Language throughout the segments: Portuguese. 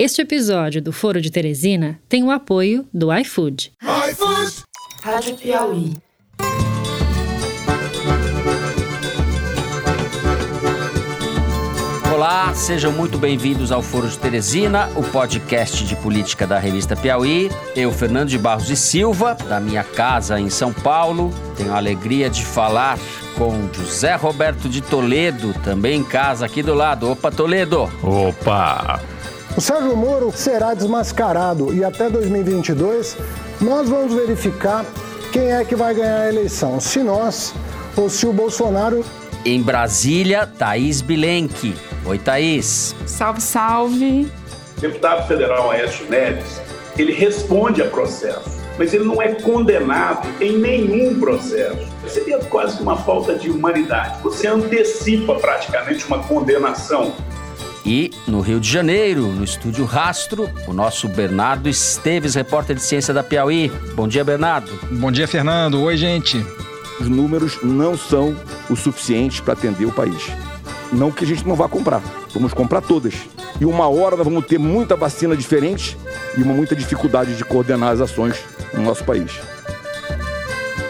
Este episódio do Foro de Teresina tem o apoio do iFood. iFood! Rádio Piauí. Olá, sejam muito bem-vindos ao Foro de Teresina, o podcast de política da revista Piauí. Eu, Fernando de Barros e Silva, da minha casa em São Paulo, tenho a alegria de falar com José Roberto de Toledo, também em casa aqui do lado. Opa, Toledo! Opa! O Sérgio Moro será desmascarado e até 2022 nós vamos verificar quem é que vai ganhar a eleição, se nós ou se o Bolsonaro. Em Brasília, Thaís Bilenque. Oi, Thaís. Salve, salve. O deputado federal Aécio Neves, ele responde a processo, mas ele não é condenado em nenhum processo. Seria quase que uma falta de humanidade. Você antecipa praticamente uma condenação. E no Rio de Janeiro, no estúdio Rastro, o nosso Bernardo Esteves, repórter de ciência da Piauí. Bom dia, Bernardo. Bom dia, Fernando. Oi, gente. Os números não são o suficiente para atender o país. Não que a gente não vá comprar, vamos comprar todas. E uma hora nós vamos ter muita vacina diferente e uma muita dificuldade de coordenar as ações no nosso país.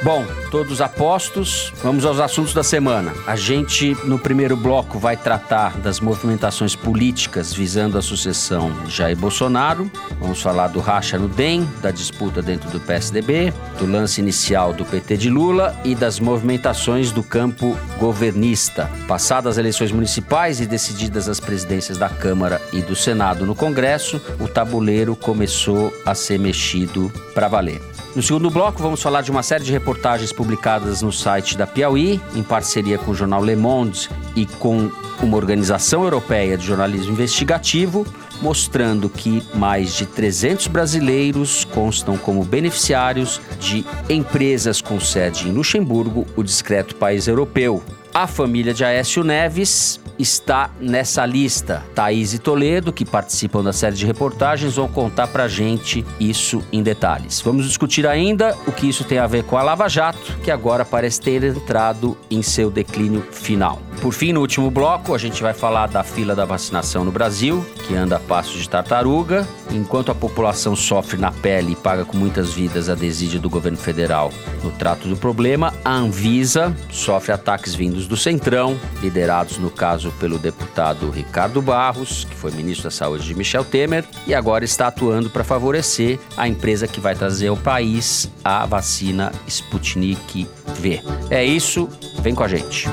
Bom, todos apostos, vamos aos assuntos da semana. A gente, no primeiro bloco, vai tratar das movimentações políticas visando a sucessão de Jair Bolsonaro. Vamos falar do racha no DEM, da disputa dentro do PSDB, do lance inicial do PT de Lula e das movimentações do campo governista. Passadas as eleições municipais e decididas as presidências da Câmara e do Senado no Congresso, o tabuleiro começou a ser mexido para valer. No segundo bloco, vamos falar de uma série de reportagens publicadas no site da Piauí, em parceria com o jornal Le Monde e com uma organização europeia de jornalismo investigativo, mostrando que mais de 300 brasileiros constam como beneficiários de empresas com sede em Luxemburgo, o discreto país europeu. A família de Aécio Neves está nessa lista. Thaís e Toledo, que participam da série de reportagens, vão contar pra gente isso em detalhes. Vamos discutir ainda o que isso tem a ver com a Lava Jato, que agora parece ter entrado em seu declínio final. Por fim, no último bloco, a gente vai falar da fila da vacinação no Brasil, que anda a passos de tartaruga. Enquanto a população sofre na pele e paga com muitas vidas a desídia do governo federal no trato do problema, a Anvisa sofre ataques vindos do Centrão, liderados no caso pelo deputado Ricardo Barros, que foi ministro da Saúde de Michel Temer, e agora está atuando para favorecer a empresa que vai trazer ao país a vacina Sputnik V. É isso, vem com a gente.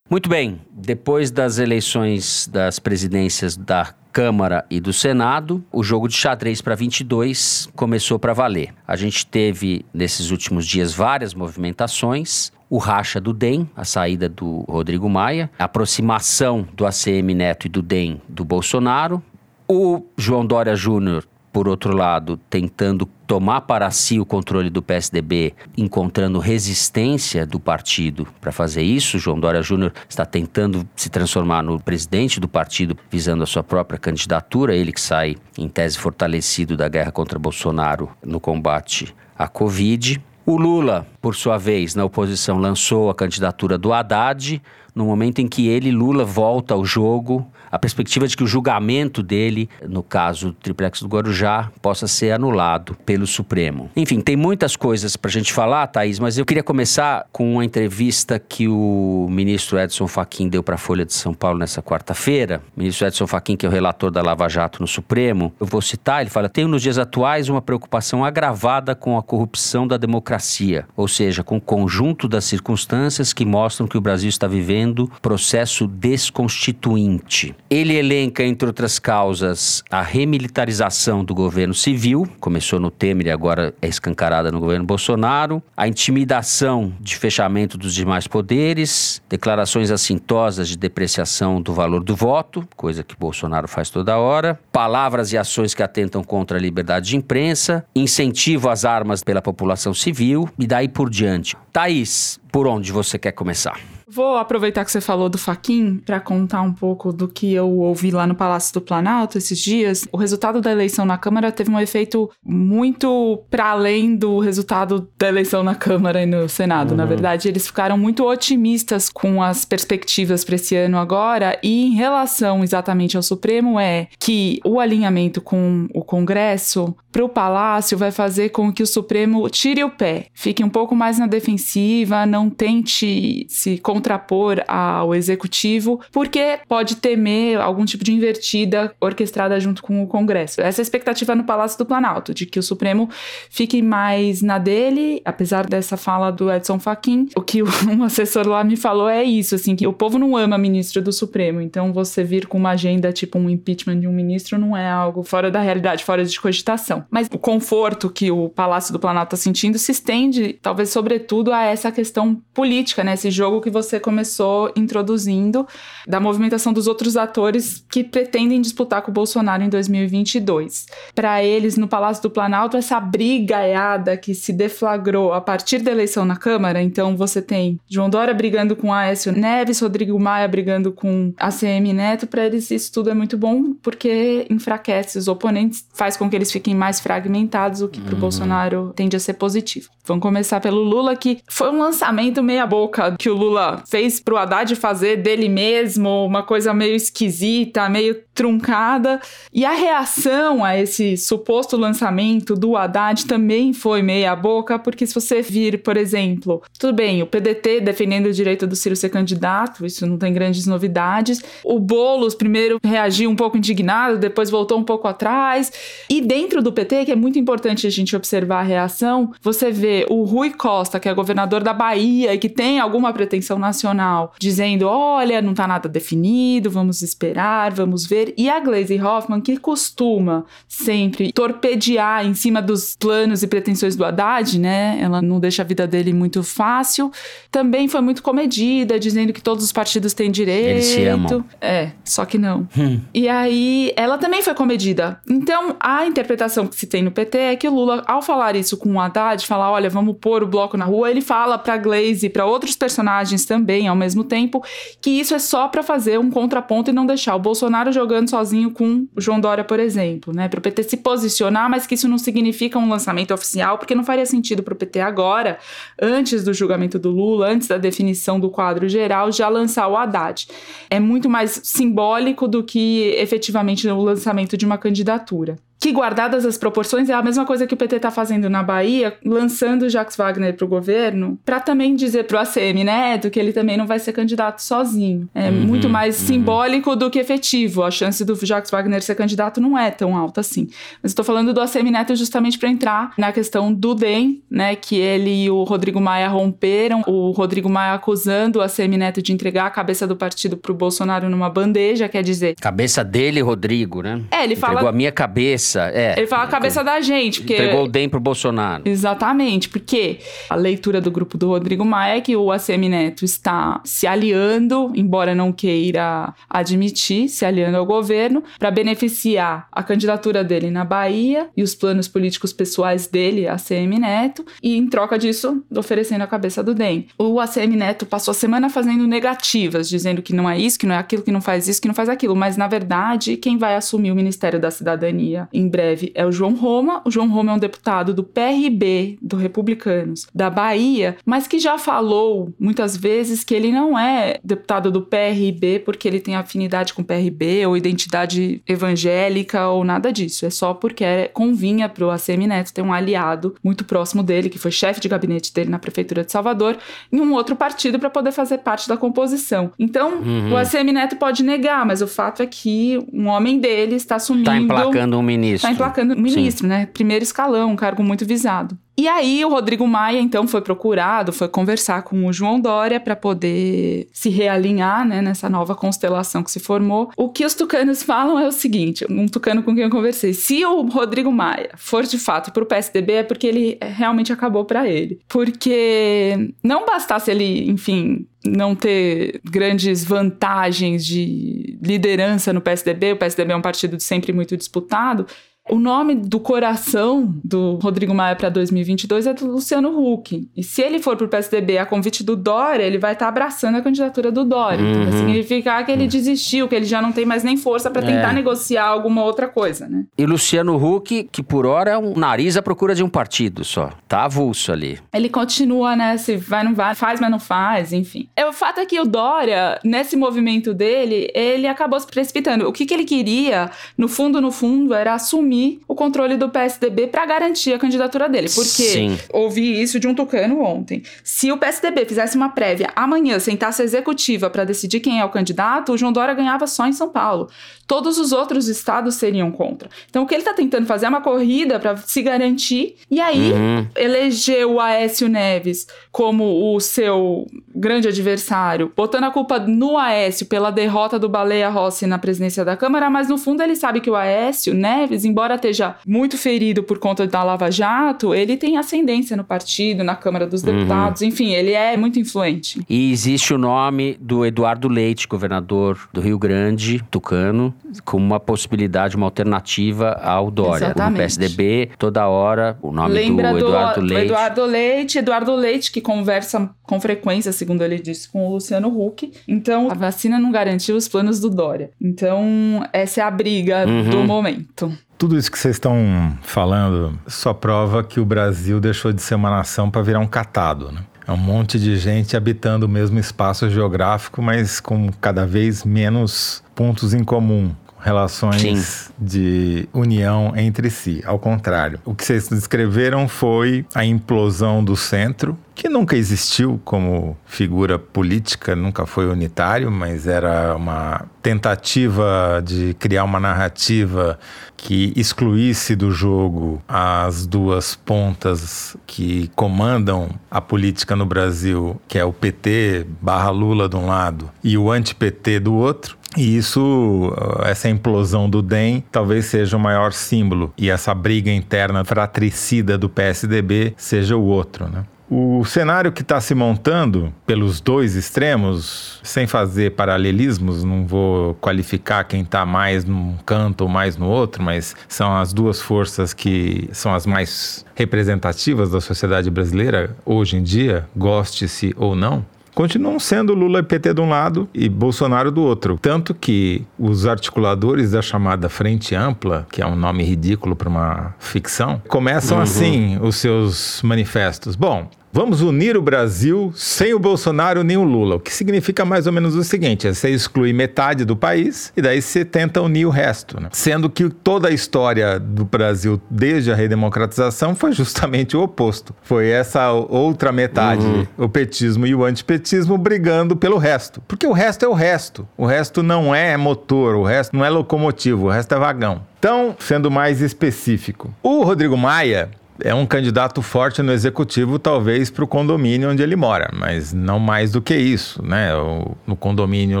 Muito bem, depois das eleições das presidências da Câmara e do Senado, o jogo de xadrez para 22 começou para valer. A gente teve nesses últimos dias várias movimentações. O racha do DEM, a saída do Rodrigo Maia, a aproximação do ACM Neto e do DEM do Bolsonaro, o João Dória Júnior por outro lado, tentando tomar para si o controle do PSDB, encontrando resistência do partido para fazer isso. João Dória Júnior está tentando se transformar no presidente do partido, visando a sua própria candidatura, ele que sai em tese fortalecido da guerra contra Bolsonaro no combate à Covid. O Lula, por sua vez, na oposição, lançou a candidatura do Haddad, no momento em que ele, Lula, volta ao jogo, a perspectiva de que o julgamento dele, no caso do triplex do Guarujá, possa ser anulado pelo Supremo. Enfim, tem muitas coisas para a gente falar, Thaís, mas eu queria começar com uma entrevista que o ministro Edson Fachin deu para a Folha de São Paulo nessa quarta-feira. O ministro Edson Fachin, que é o relator da Lava Jato no Supremo, eu vou citar, ele fala: tenho nos dias atuais uma preocupação agravada com a corrupção da democracia, ou seja, com o conjunto das circunstâncias que mostram que o Brasil está vivendo processo desconstituinte. Ele elenca, entre outras causas, a remilitarização do governo civil, começou no Temer e agora é escancarada no governo Bolsonaro, a intimidação de fechamento dos demais poderes, declarações assintosas de depreciação do valor do voto, coisa que Bolsonaro faz toda hora, palavras e ações que atentam contra a liberdade de imprensa, incentivo às armas pela população civil e daí por diante. Thaís, por onde você quer começar? Vou aproveitar que você falou do Faquin para contar um pouco do que eu ouvi lá no Palácio do Planalto esses dias. O resultado da eleição na Câmara teve um efeito muito para além do resultado da eleição na Câmara e no Senado. Uhum. Na verdade, eles ficaram muito otimistas com as perspectivas para esse ano agora e em relação exatamente ao Supremo é que o alinhamento com o Congresso para o Palácio vai fazer com que o Supremo tire o pé, fique um pouco mais na defensiva, não tente se contrapor ao executivo, porque pode temer algum tipo de invertida orquestrada junto com o Congresso. Essa é a expectativa no Palácio do Planalto, de que o Supremo fique mais na dele, apesar dessa fala do Edson Fachin. O que um assessor lá me falou é isso, assim, que o povo não ama ministro do Supremo, então você vir com uma agenda tipo um impeachment de um ministro não é algo fora da realidade, fora de cogitação. Mas o conforto que o Palácio do Planalto está sentindo se estende, talvez, sobretudo, a essa questão política, né? Esse jogo que você começou introduzindo, da movimentação dos outros atores que pretendem disputar com o Bolsonaro em 2022. Para eles, no Palácio do Planalto, essa brigaiada que se deflagrou a partir da eleição na Câmara, então você tem João Dória brigando com Aécio Neves, Rodrigo Maia brigando com ACM Neto, para eles isso tudo é muito bom porque enfraquece os oponentes, faz com que eles fiquem mais fragmentados, o que para o uhum. Bolsonaro tende a ser positivo. Vamos começar pelo Lula, que foi um lançamento meia boca que o Lula fez pro Haddad fazer dele mesmo, uma coisa meio esquisita, meio truncada. E a reação a esse suposto lançamento do Haddad também foi meia boca, porque se você vir, por exemplo, tudo bem, o PDT defendendo o direito do Ciro ser candidato, isso não tem grandes novidades. O Boulos primeiro reagiu um pouco indignado, depois voltou um pouco atrás. E dentro do PT, que é muito importante a gente observar a reação, você vê o Rui Costa, que é governador da Bahia e que tem alguma pretensão nacional, dizendo: olha, não tá nada definido, vamos esperar, vamos ver e a Glaze Hoffman, que costuma sempre torpedear em cima dos planos e pretensões do Haddad, né? Ela não deixa a vida dele muito fácil. Também foi muito comedida, dizendo que todos os partidos têm direito. Eles se amam. É, só que não. Hum. E aí, ela também foi comedida. Então, a interpretação que se tem no PT é que o Lula, ao falar isso com o Haddad, falar, olha, vamos pôr o bloco na rua, ele fala pra Glaze e para outros personagens também, ao mesmo tempo, que isso é só para fazer um contraponto e não deixar o Bolsonaro jogando sozinho com o João Dória, por exemplo, né? Para o PT se posicionar, mas que isso não significa um lançamento oficial, porque não faria sentido para o PT agora, antes do julgamento do Lula, antes da definição do quadro geral, já lançar o Haddad. É muito mais simbólico do que efetivamente o lançamento de uma candidatura que, guardadas as proporções, é a mesma coisa que o PT está fazendo na Bahia, lançando o Jacques Wagner para o governo, para também dizer para o ACM Neto que ele também não vai ser candidato sozinho. É uhum, muito mais uhum. simbólico do que efetivo. A chance do Jacques Wagner ser candidato não é tão alta assim. Mas estou falando do ACM Neto justamente para entrar na questão do DEM, né, que ele e o Rodrigo Maia romperam, o Rodrigo Maia acusando o ACM Neto de entregar a cabeça do partido para o Bolsonaro numa bandeja, quer dizer... Cabeça dele, Rodrigo, né? É, ele fala... Entregou a minha cabeça cabeça, é. Ele fala a cabeça da gente, porque... Entregou o DEM pro Bolsonaro. Exatamente, porque a leitura do grupo do Rodrigo Maia é que o ACM Neto está se aliando, embora não queira admitir, se aliando ao governo, para beneficiar a candidatura dele na Bahia e os planos políticos pessoais dele, ACM Neto, e em troca disso, oferecendo a cabeça do DEM. O ACM Neto passou a semana fazendo negativas, dizendo que não é isso, que não é aquilo, que não faz isso, que não faz aquilo, mas na verdade, quem vai assumir o Ministério da Cidadania em breve é o João Roma. O João Roma é um deputado do PRB, do Republicanos, da Bahia, mas que já falou muitas vezes que ele não é deputado do PRB porque ele tem afinidade com o PRB ou identidade evangélica ou nada disso. É só porque convinha para o ACM Neto ter um aliado muito próximo dele, que foi chefe de gabinete dele na Prefeitura de Salvador, em um outro partido para poder fazer parte da composição. Então, uhum. o ACM Neto pode negar, mas o fato é que um homem dele está assumindo. Está emplacando um ministro ministro. Está emplacando ministro, Sim. né? Primeiro escalão, um cargo muito visado. E aí o Rodrigo Maia então foi procurado, foi conversar com o João Dória para poder se realinhar, né, nessa nova constelação que se formou. O que os tucanos falam é o seguinte, um tucano com quem eu conversei, se o Rodrigo Maia for de fato para o PSDB é porque ele realmente acabou para ele, porque não bastasse ele, enfim, não ter grandes vantagens de liderança no PSDB, o PSDB é um partido sempre muito disputado, O nome do coração do Rodrigo Maia para 2022 é do Luciano Huck. E se ele for para o PSDB a convite do Dória, ele vai estar tá abraçando a candidatura do Dória. Uhum. Então vai significar que ele desistiu, que ele já não tem mais nem força para tentar é. negociar alguma outra coisa, né? E Luciano Huck, que por hora é um nariz à procura de um partido só. Tá avulso ali. Ele continua, né? Se vai, não vai, faz, mas não faz, enfim. É, o fato é que o Dória, nesse movimento dele, ele acabou se precipitando. O que, que ele queria, no fundo, no fundo, era assumir assumir o controle do PSDB para garantir a candidatura dele. Porque Sim. ouvi isso de um tucano ontem. Se o PSDB fizesse uma prévia amanhã, sentasse a executiva para decidir quem é o candidato, o João Dória ganhava só em São Paulo. Todos os outros estados seriam contra. Então o que ele está tentando fazer é uma corrida para se garantir e aí uhum. eleger o Aécio Neves como o seu grande adversário, botando a culpa no Aécio pela derrota do Baleia Rossi na presidência da Câmara, mas no fundo ele sabe que o Aécio Neves, embora embora esteja muito ferido por conta da Lava Jato, ele tem ascendência no partido, na Câmara dos uhum. Deputados, uhum. enfim, ele é muito influente. E existe o nome do Eduardo Leite, governador do Rio Grande, tucano, como uma possibilidade, uma alternativa ao Dória. Exatamente. No PSDB, toda hora, o nome Lembra do Eduardo do, Leite. Eduardo Leite, Eduardo Leite, que conversa com frequência, segundo ele disse, com o Luciano Huck. Então, a vacina não garantiu os planos do Dória. Então, essa é a briga uhum. do momento. Tudo isso que vocês estão falando só prova que o Brasil deixou de ser uma nação para virar um catado, né? É um monte de gente habitando o mesmo espaço geográfico, mas com cada vez menos pontos em comum relações Sim. de união entre si. Ao contrário, o que vocês descreveram foi a implosão do centro, que nunca existiu como figura política, nunca foi unitário, mas era uma tentativa de criar uma narrativa que excluísse do jogo as duas pontas que comandam a política no Brasil, que é o PT barra Lula de um lado e o anti-PT do outro. E isso, essa implosão do DEM, talvez seja o maior símbolo. E essa briga interna fratricida do PSDB seja o outro, né? O cenário que está se montando pelos dois extremos, sem fazer paralelismos, não vou qualificar quem está mais num canto ou mais no outro, mas são as duas forças que são as mais representativas da sociedade brasileira hoje em dia, goste-se ou não continuam sendo Lula e PT de um lado e Bolsonaro do outro. Tanto que os articuladores da chamada Frente Ampla, que é um nome ridículo para uma ficção, começam uhum. assim os seus manifestos. Bom, Vamos unir o Brasil sem o Bolsonaro nem o Lula, o que significa mais ou menos o seguinte: é você exclui metade do país e daí você tenta unir o resto. Né? Sendo que toda a história do Brasil desde a redemocratização foi justamente o oposto. Foi essa outra metade, uhum. o petismo e o antipetismo, brigando pelo resto. Porque o resto é o resto. O resto não é motor, o resto não é locomotivo, o resto é vagão. Então, sendo mais específico, o Rodrigo Maia é um candidato forte no executivo, talvez para o condomínio onde ele mora, mas não mais do que isso, né? O, no condomínio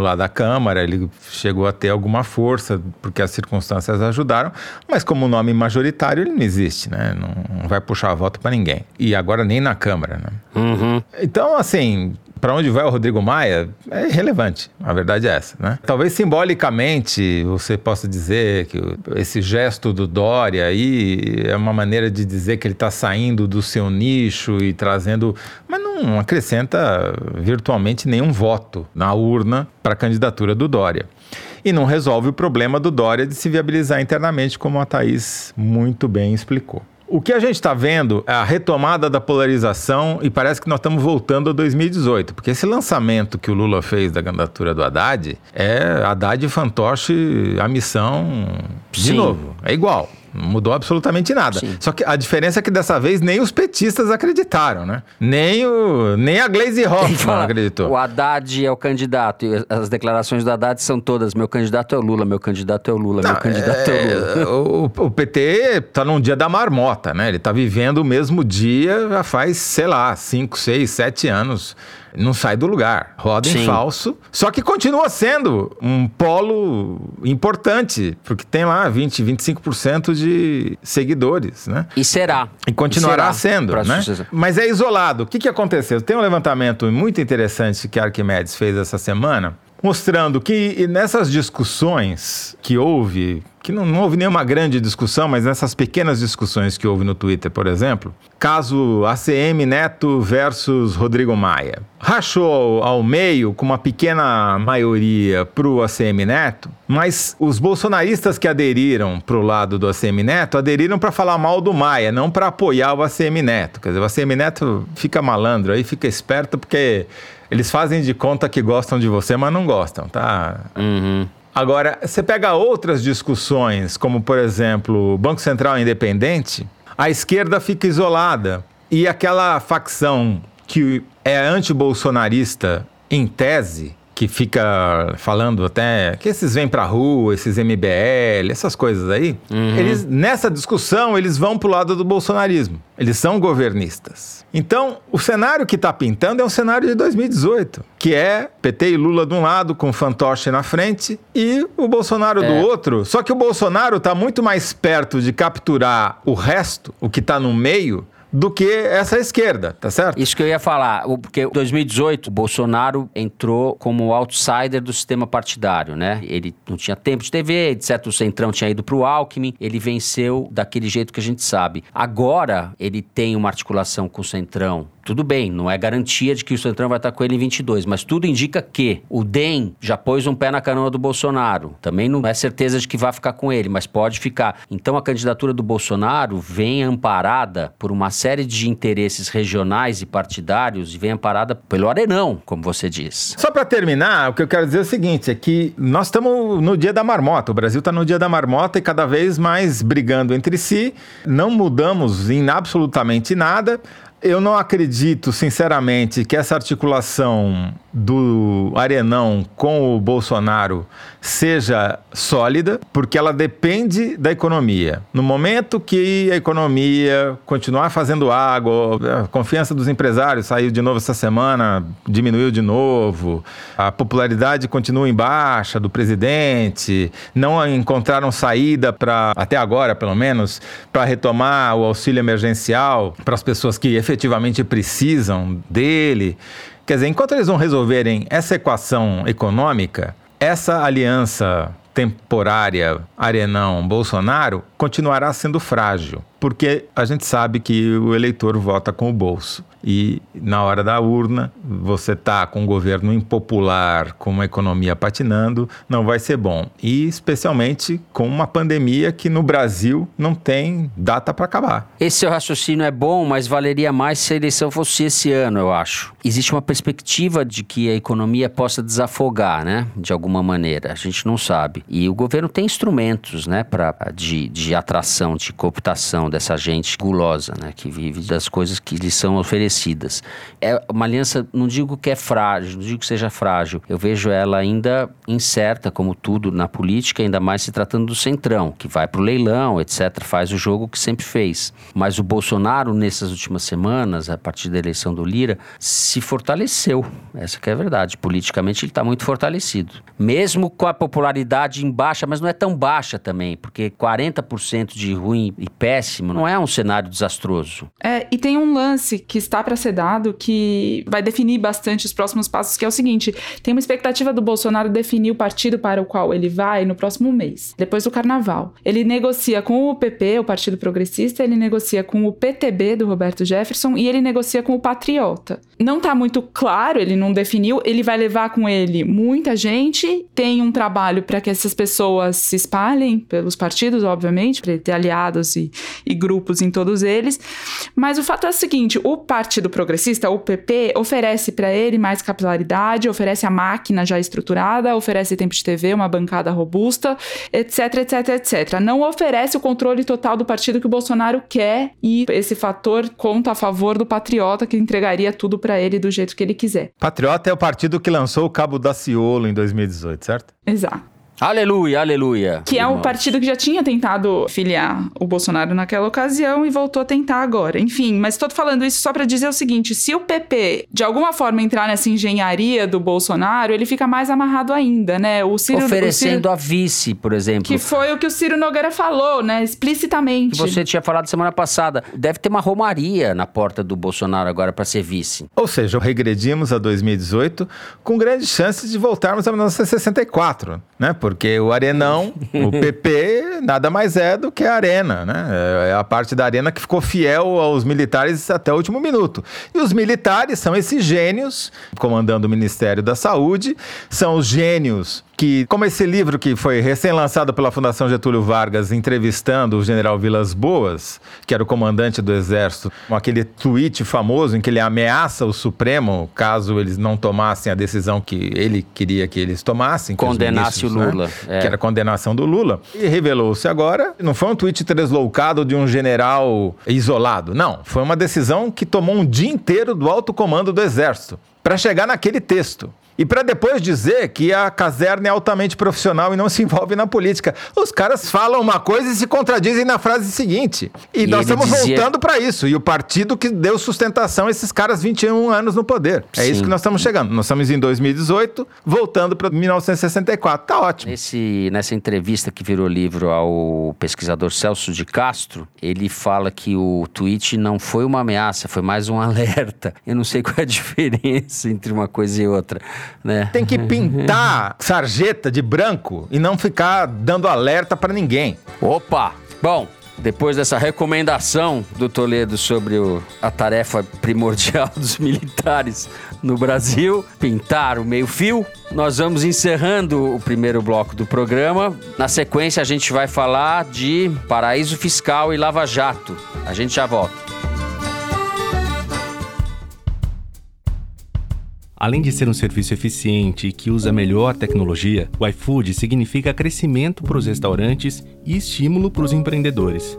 lá da Câmara, ele chegou a ter alguma força, porque as circunstâncias ajudaram, mas como nome majoritário, ele não existe, né? Não, não vai puxar voto para ninguém. E agora nem na Câmara, né? Uhum. Então, assim, para onde vai o Rodrigo Maia é irrelevante. A verdade é essa, né? Talvez simbolicamente você possa dizer que esse gesto do Dória aí é uma maneira de dizer que ele está saindo do seu nicho e trazendo, mas não acrescenta virtualmente nenhum voto na urna para a candidatura do Dória e não resolve o problema do Dória de se viabilizar internamente, como a Thaís muito bem explicou. O que a gente está vendo é a retomada da polarização e parece que nós estamos voltando a 2018, porque esse lançamento que o Lula fez da candidatura do Haddad é Haddad e fantoche a missão de Sim. novo. É igual. Não mudou absolutamente nada. Sim. Só que a diferença é que dessa vez nem os petistas acreditaram, né? Nem, o, nem a Glaze Hoffman acreditou. O Haddad é o candidato e as declarações do Haddad são todas: meu candidato é o Lula, meu candidato é o Lula, Não, meu candidato é, é o Lula. O, o PT tá num dia da marmota, né? Ele tá vivendo o mesmo dia já faz, sei lá, 5, 6, 7 anos não sai do lugar. Roda Sim. em falso. Só que continua sendo um polo importante, porque tem lá 20, 25% de seguidores, né? E será. E continuará será sendo, né? Mas é isolado. O que, que aconteceu? Tem um levantamento muito interessante que a Arquimedes fez essa semana, mostrando que nessas discussões que houve que não, não, houve nenhuma grande discussão, mas nessas pequenas discussões que houve no Twitter, por exemplo, caso ACM Neto versus Rodrigo Maia. Rachou ao, meio com uma pequena maioria para o ACM Neto, mas os bolsonaristas que aderiram para o lado do ACM Neto aderiram para falar mal do Maia, não para apoiar o ACM Neto. Quer dizer, o ACM Neto fica malandro aí, fica esperto, porque eles fazem de conta que gostam de você, mas não gostam, tá? Uhum. Agora, você pega outras discussões, como por exemplo, o Banco Central Independente, a esquerda fica isolada. E aquela facção que é anti-bolsonarista em tese, que fica falando até que esses vêm pra rua, esses MBL, essas coisas aí, Uhum. eles nessa discussão eles vão pro lado do bolsonarismo. Eles são governistas. Então, o cenário que está pintando é um cenário de 2018, que é PT e Lula de um lado com fantoche na frente e o Bolsonaro do É. outro. Só que o Bolsonaro está muito mais perto de capturar o resto, o que está no meio, do que essa esquerda, tá certo? Isso que eu ia falar, porque em 2018 o Bolsonaro entrou como outsider do sistema partidário, né? Ele não tinha tempo de TV, etc. O Centrão tinha ido pro Alckmin, ele venceu daquele jeito que a gente sabe. Agora ele tem uma articulação com o Centrão. Tudo bem, não é garantia de que o Centrão vai estar com ele em 22, mas tudo indica que o DEM já pôs um pé na canoa do Bolsonaro. Também não é certeza de que vai ficar com ele, mas pode ficar. Então a candidatura do Bolsonaro vem amparada por uma série de interesses regionais e partidários e vem amparada pelo Arenão, como você diz. Só para terminar, o que eu quero dizer é o seguinte: é que nós estamos no dia da marmota. O Brasil está no dia da marmota e cada vez mais brigando entre si. Não mudamos em absolutamente nada. Eu não acredito, sinceramente, que essa articulação do Arenão com o Bolsonaro seja sólida, porque ela depende da economia. No momento que a economia continuar fazendo água, a confiança dos empresários saiu de novo essa semana, diminuiu de novo, a popularidade continua em baixa do presidente, não encontraram saída para, até agora pelo menos, para retomar o auxílio emergencial para as pessoas que efetivamente precisam dele. Quer dizer, enquanto eles não resolverem essa equação econômica, essa aliança temporária Arenão-Bolsonaro continuará sendo frágil, porque a gente sabe que o eleitor vota com o bolso. E na hora da urna, você tá com um governo impopular, com uma economia patinando, não vai ser bom. E especialmente com uma pandemia que no Brasil não tem data para acabar. Esse seu raciocínio é bom, mas valeria mais se a eleição fosse esse ano, eu acho. Existe uma perspectiva de que a economia possa desafogar, né? De alguma maneira. A gente não sabe. E o governo tem instrumentos, né? Pra, de, de atração, de cooptação dessa gente gulosa, né? Que vive das coisas que lhes são oferecidas. É uma aliança, não digo que é frágil, não digo que seja frágil. Eu vejo ela ainda incerta, como tudo na política, ainda mais se tratando do Centrão, que vai pro leilão, etc., faz o jogo que sempre fez. Mas o Bolsonaro, nessas últimas semanas, a partir da eleição do Lira, se fortaleceu. Essa que é a verdade. Politicamente ele está muito fortalecido. Mesmo com a popularidade em baixa, mas não é tão baixa também, porque 40% de ruim e péssimo não é um cenário desastroso. É, e tem um lance que está para ser dado que vai definir bastante os próximos passos, que é o seguinte: tem uma expectativa do Bolsonaro definir o partido para o qual ele vai no próximo mês, depois do carnaval. Ele negocia com o PP, o Partido Progressista, ele negocia com o PTB do Roberto Jefferson e ele negocia com o Patriota. Não tá muito claro, ele não definiu, ele vai levar com ele muita gente, tem um trabalho para que essas pessoas se espalhem pelos partidos, obviamente, para ele ter aliados e grupos em todos eles. Mas o fato é o seguinte: o Partido Progressista, o PP, oferece para ele mais capilaridade, oferece a máquina já estruturada, oferece tempo de TV, uma bancada robusta, etc, etc, etc. Não oferece o controle total do partido que o Bolsonaro quer e esse fator conta a favor do patriota que entregaria tudo para ele do jeito que ele quiser. Patriota é o partido que lançou o Cabo Daciolo em 2018, certo? Exato. Aleluia, aleluia. Que é um irmãos. partido que já tinha tentado filiar o Bolsonaro naquela ocasião e voltou a tentar agora. Enfim, mas estou falando isso só para dizer o seguinte: se o PP de alguma forma entrar nessa engenharia do Bolsonaro, ele fica mais amarrado ainda, né? O Ciro, Oferecendo o Ciro, a vice, por exemplo. que foi o que o Ciro Nogueira falou, né? Explicitamente. que você tinha falado semana passada. Deve ter uma romaria na porta do Bolsonaro agora para ser vice. Ou seja, regredimos a 2018 com grandes chances de voltarmos a 1964, né? Porque o Arenão, o PP, nada mais é do que a Arena, né? É a parte da Arena que ficou fiel aos militares até o último minuto. E os militares são esses gênios comandando o Ministério da Saúde, são os gênios que, como esse livro que foi recém-lançado pela Fundação Getúlio Vargas, entrevistando o general Vilas Boas, que era o comandante do Exército, com aquele tweet famoso em que ele ameaça o Supremo caso eles não tomassem a decisão que ele queria que eles tomassem. que Condenasse o ministros, Lula, Né? é. Que era a condenação do Lula. E revelou-se agora, não foi um tweet tresloucado de um general isolado. Não, foi uma decisão que tomou um dia inteiro do alto comando do Exército para chegar naquele texto. E para depois dizer que a caserna é altamente profissional e não se envolve na política. Os caras falam uma coisa e se contradizem na frase seguinte. E, E nós estamos dizia- voltando para isso. E o partido que deu sustentação a esses caras 21 anos no poder. É Sim. isso que nós estamos chegando. Nós estamos em 2018, voltando para 1964. Tá ótimo. Nesse, nessa entrevista que virou livro ao pesquisador Celso de Castro, ele fala que o tweet não foi uma ameaça, foi mais um alerta. Eu não sei qual é a diferença entre uma coisa e outra, né? Tem que pintar sarjeta de branco e não ficar dando alerta para ninguém. Opa! Bom, depois dessa recomendação do Toledo sobre o- a tarefa primordial dos militares no Brasil, pintar o meio-fio, nós vamos encerrando o primeiro bloco do programa. Na sequência, a gente vai falar de paraíso fiscal e lava-jato. A gente já volta. Além de ser um serviço eficiente e que usa melhor tecnologia, o iFood significa crescimento para os restaurantes e estímulo para os empreendedores.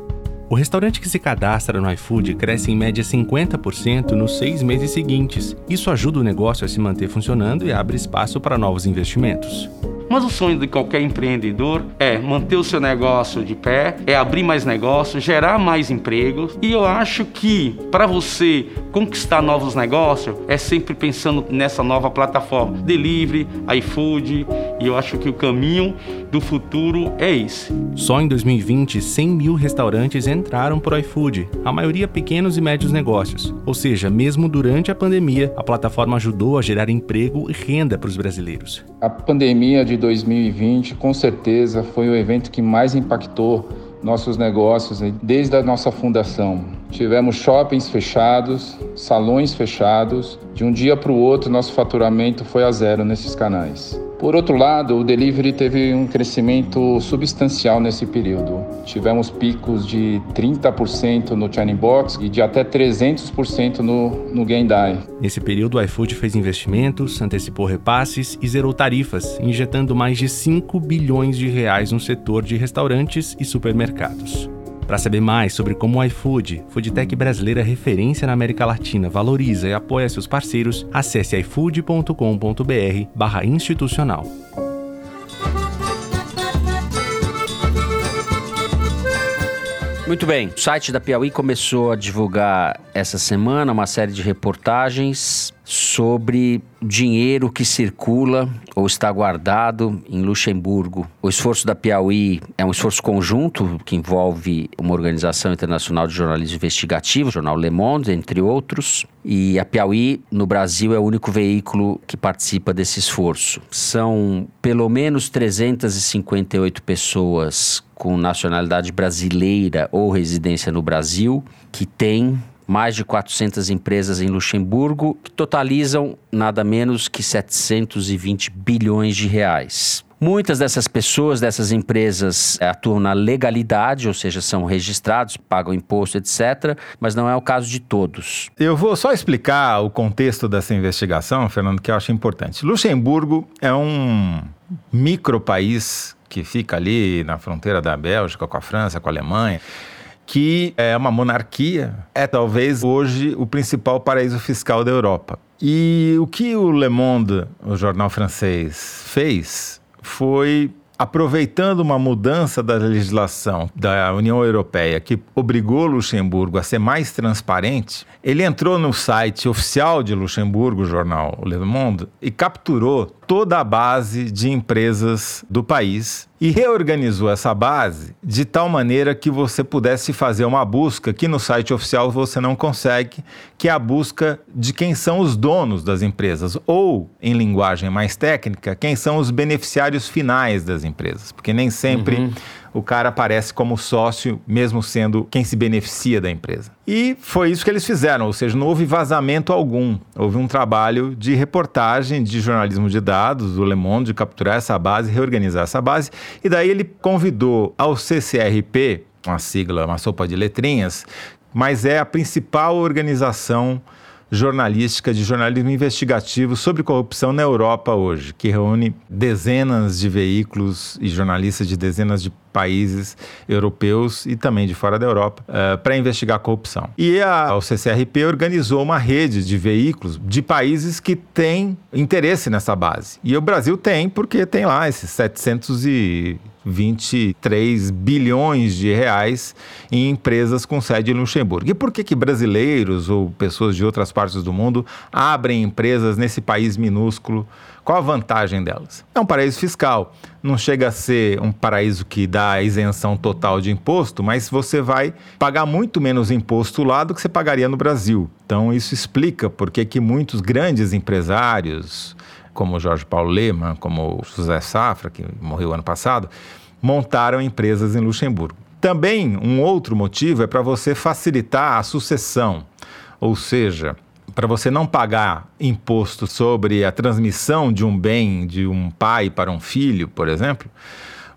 O restaurante que se cadastra no iFood cresce em média 50% nos seis meses seguintes. Isso ajuda o negócio a se manter funcionando e abre espaço para novos investimentos. Mas o sonho de qualquer empreendedor é manter o seu negócio de pé, é abrir mais negócios, gerar mais empregos. E eu acho que para você conquistar novos negócios é sempre pensando nessa nova plataforma, delivery, iFood. E eu acho que o caminho do futuro é esse. Só em 2020, 100 mil restaurantes entraram para o iFood, a maioria pequenos e médios negócios. Ou seja, mesmo durante a pandemia, a plataforma ajudou a gerar emprego e renda para os brasileiros. A pandemia de 2020, com certeza, foi o evento que mais impactou nossos negócios desde a nossa fundação. Tivemos shoppings fechados, salões fechados. De um dia para o outro, nosso faturamento foi a zero nesses canais. Por outro lado, o delivery teve um crescimento substancial nesse período. Tivemos picos de 30% no China Box e de até 300% no, no Gendai. Nesse período, o iFood fez investimentos, antecipou repasses e zerou tarifas, injetando mais de 5 bilhões de reais no setor de restaurantes e supermercados. Para saber mais sobre como o iFood, foodtech brasileira referência na América Latina, valoriza e apoia seus parceiros, acesse ifood.com.br/institucional. Muito bem, o site da Piauí começou a divulgar essa semana uma série de reportagens sobre dinheiro que circula ou está guardado em Luxemburgo. O esforço da Piauí é um esforço conjunto que envolve uma organização internacional de jornalismo investigativo, o jornal Le Monde, entre outros. E a Piauí, no Brasil, é o único veículo que participa desse esforço. São pelo menos 358 pessoas com nacionalidade brasileira ou residência no Brasil que têm mais de 400 empresas em Luxemburgo, que totalizam nada menos que 720 bilhões de reais. Muitas dessas pessoas, dessas empresas, eh, atuam na legalidade, ou seja, são registrados, pagam imposto, etc., mas não é o caso de todos. Eu vou só explicar o contexto dessa investigação, Fernando, que eu acho importante. Luxemburgo é um micro país que fica ali na fronteira da Bélgica com a França, com a Alemanha que é uma monarquia, é talvez hoje o principal paraíso fiscal da Europa. E o que o Le Monde, o jornal francês, fez foi aproveitando uma mudança da legislação da União Europeia que obrigou Luxemburgo a ser mais transparente, ele entrou no site oficial de Luxemburgo, o jornal Le Monde, e capturou toda a base de empresas do país e reorganizou essa base de tal maneira que você pudesse fazer uma busca que no site oficial você não consegue, que é a busca de quem são os donos das empresas, ou, em linguagem mais técnica, quem são os beneficiários finais das empresas, porque nem sempre. Uhum o cara aparece como sócio, mesmo sendo quem se beneficia da empresa. E foi isso que eles fizeram, ou seja, não houve vazamento algum. Houve um trabalho de reportagem, de jornalismo de dados do Le Monde, de capturar essa base, reorganizar essa base. E daí ele convidou ao CCRP, uma sigla, uma sopa de letrinhas, mas é a principal organização jornalística de jornalismo investigativo sobre corrupção na Europa hoje, que reúne dezenas de veículos e jornalistas de dezenas de países europeus e também de fora da Europa uh, para investigar a corrupção. E a, o CCRP organizou uma rede de veículos de países que têm interesse nessa base. E o Brasil tem, porque tem lá esses 700 e 23 bilhões de reais em empresas com sede em Luxemburgo. E por que, que brasileiros ou pessoas de outras partes do mundo abrem empresas nesse país minúsculo? Qual a vantagem delas? É um paraíso fiscal. Não chega a ser um paraíso que dá isenção total de imposto, mas você vai pagar muito menos imposto lá do que você pagaria no Brasil. Então isso explica por que muitos grandes empresários, como Jorge Paulo Lehmann, como José Safra, que morreu ano passado, montaram empresas em Luxemburgo. Também um outro motivo é para você facilitar a sucessão, ou seja, para você não pagar imposto sobre a transmissão de um bem de um pai para um filho, por exemplo.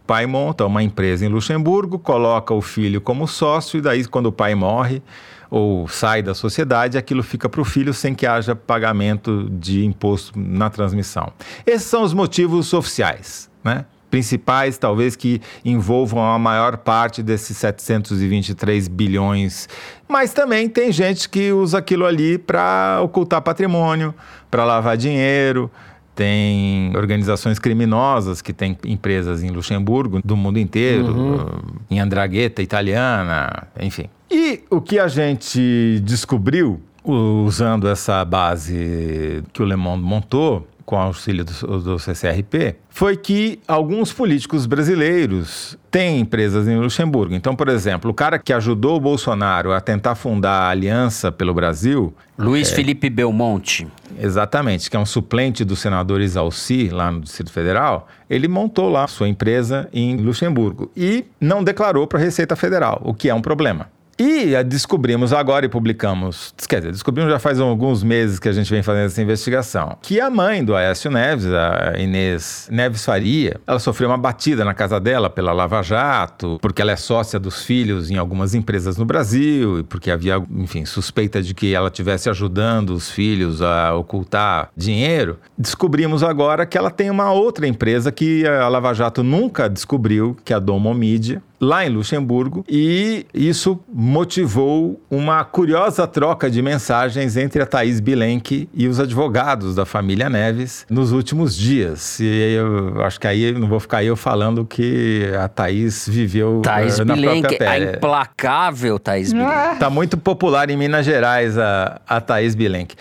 O pai monta uma empresa em Luxemburgo, coloca o filho como sócio e daí quando o pai morre, ou sai da sociedade, aquilo fica para o filho sem que haja pagamento de imposto na transmissão. Esses são os motivos oficiais, né? principais, talvez que envolvam a maior parte desses 723 bilhões. Mas também tem gente que usa aquilo ali para ocultar patrimônio, para lavar dinheiro. Tem organizações criminosas que têm empresas em Luxemburgo, do mundo inteiro, uhum. em Andragueta italiana, enfim. E o que a gente descobriu usando essa base que o Le Monde montou, com auxílio do, do, CCRP, foi que alguns políticos brasileiros têm empresas em Luxemburgo. Então, por exemplo, o cara que ajudou o Bolsonaro a tentar fundar a Aliança pelo Brasil. Luiz é, Felipe Belmonte. Exatamente, que é um suplente do senador Isalci, lá no Distrito Federal. Ele montou lá sua empresa em Luxemburgo e não declarou para a Receita Federal, o que é um problema. E descobrimos agora e publicamos, quer dizer, descobrimos já faz alguns meses que a gente vem fazendo essa investigação, que a mãe do Aécio Neves, a Inês Neves Faria, ela sofreu uma batida na casa dela pela Lava Jato, porque ela é sócia dos filhos em algumas empresas no Brasil e porque havia, enfim, suspeita de que ela estivesse ajudando os filhos a ocultar dinheiro. Descobrimos agora que ela tem uma outra empresa que a Lava Jato nunca descobriu, que é a Domo Media, lá em Luxemburgo, e isso motivou uma curiosa troca de mensagens entre a Thaís Bilenque e os advogados da família Neves nos últimos dias. E eu acho que aí não vou ficar eu falando que a Thaís viveu Thaís uh, na Bilenque, própria pele. A implacável Thaís Bilenque. Tá muito popular em Minas Gerais a, a Thaís Bilenque.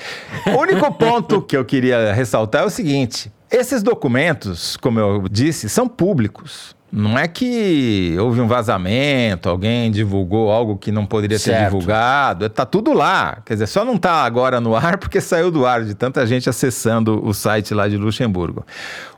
O único ponto que eu queria ressaltar é o seguinte: esses documentos, como eu disse, são públicos. Não é que houve um vazamento, alguém divulgou algo que não poderia certo. ser divulgado. Tá tudo lá. Quer dizer, só não tá agora no ar porque saiu do ar de tanta gente acessando o site lá de Luxemburgo.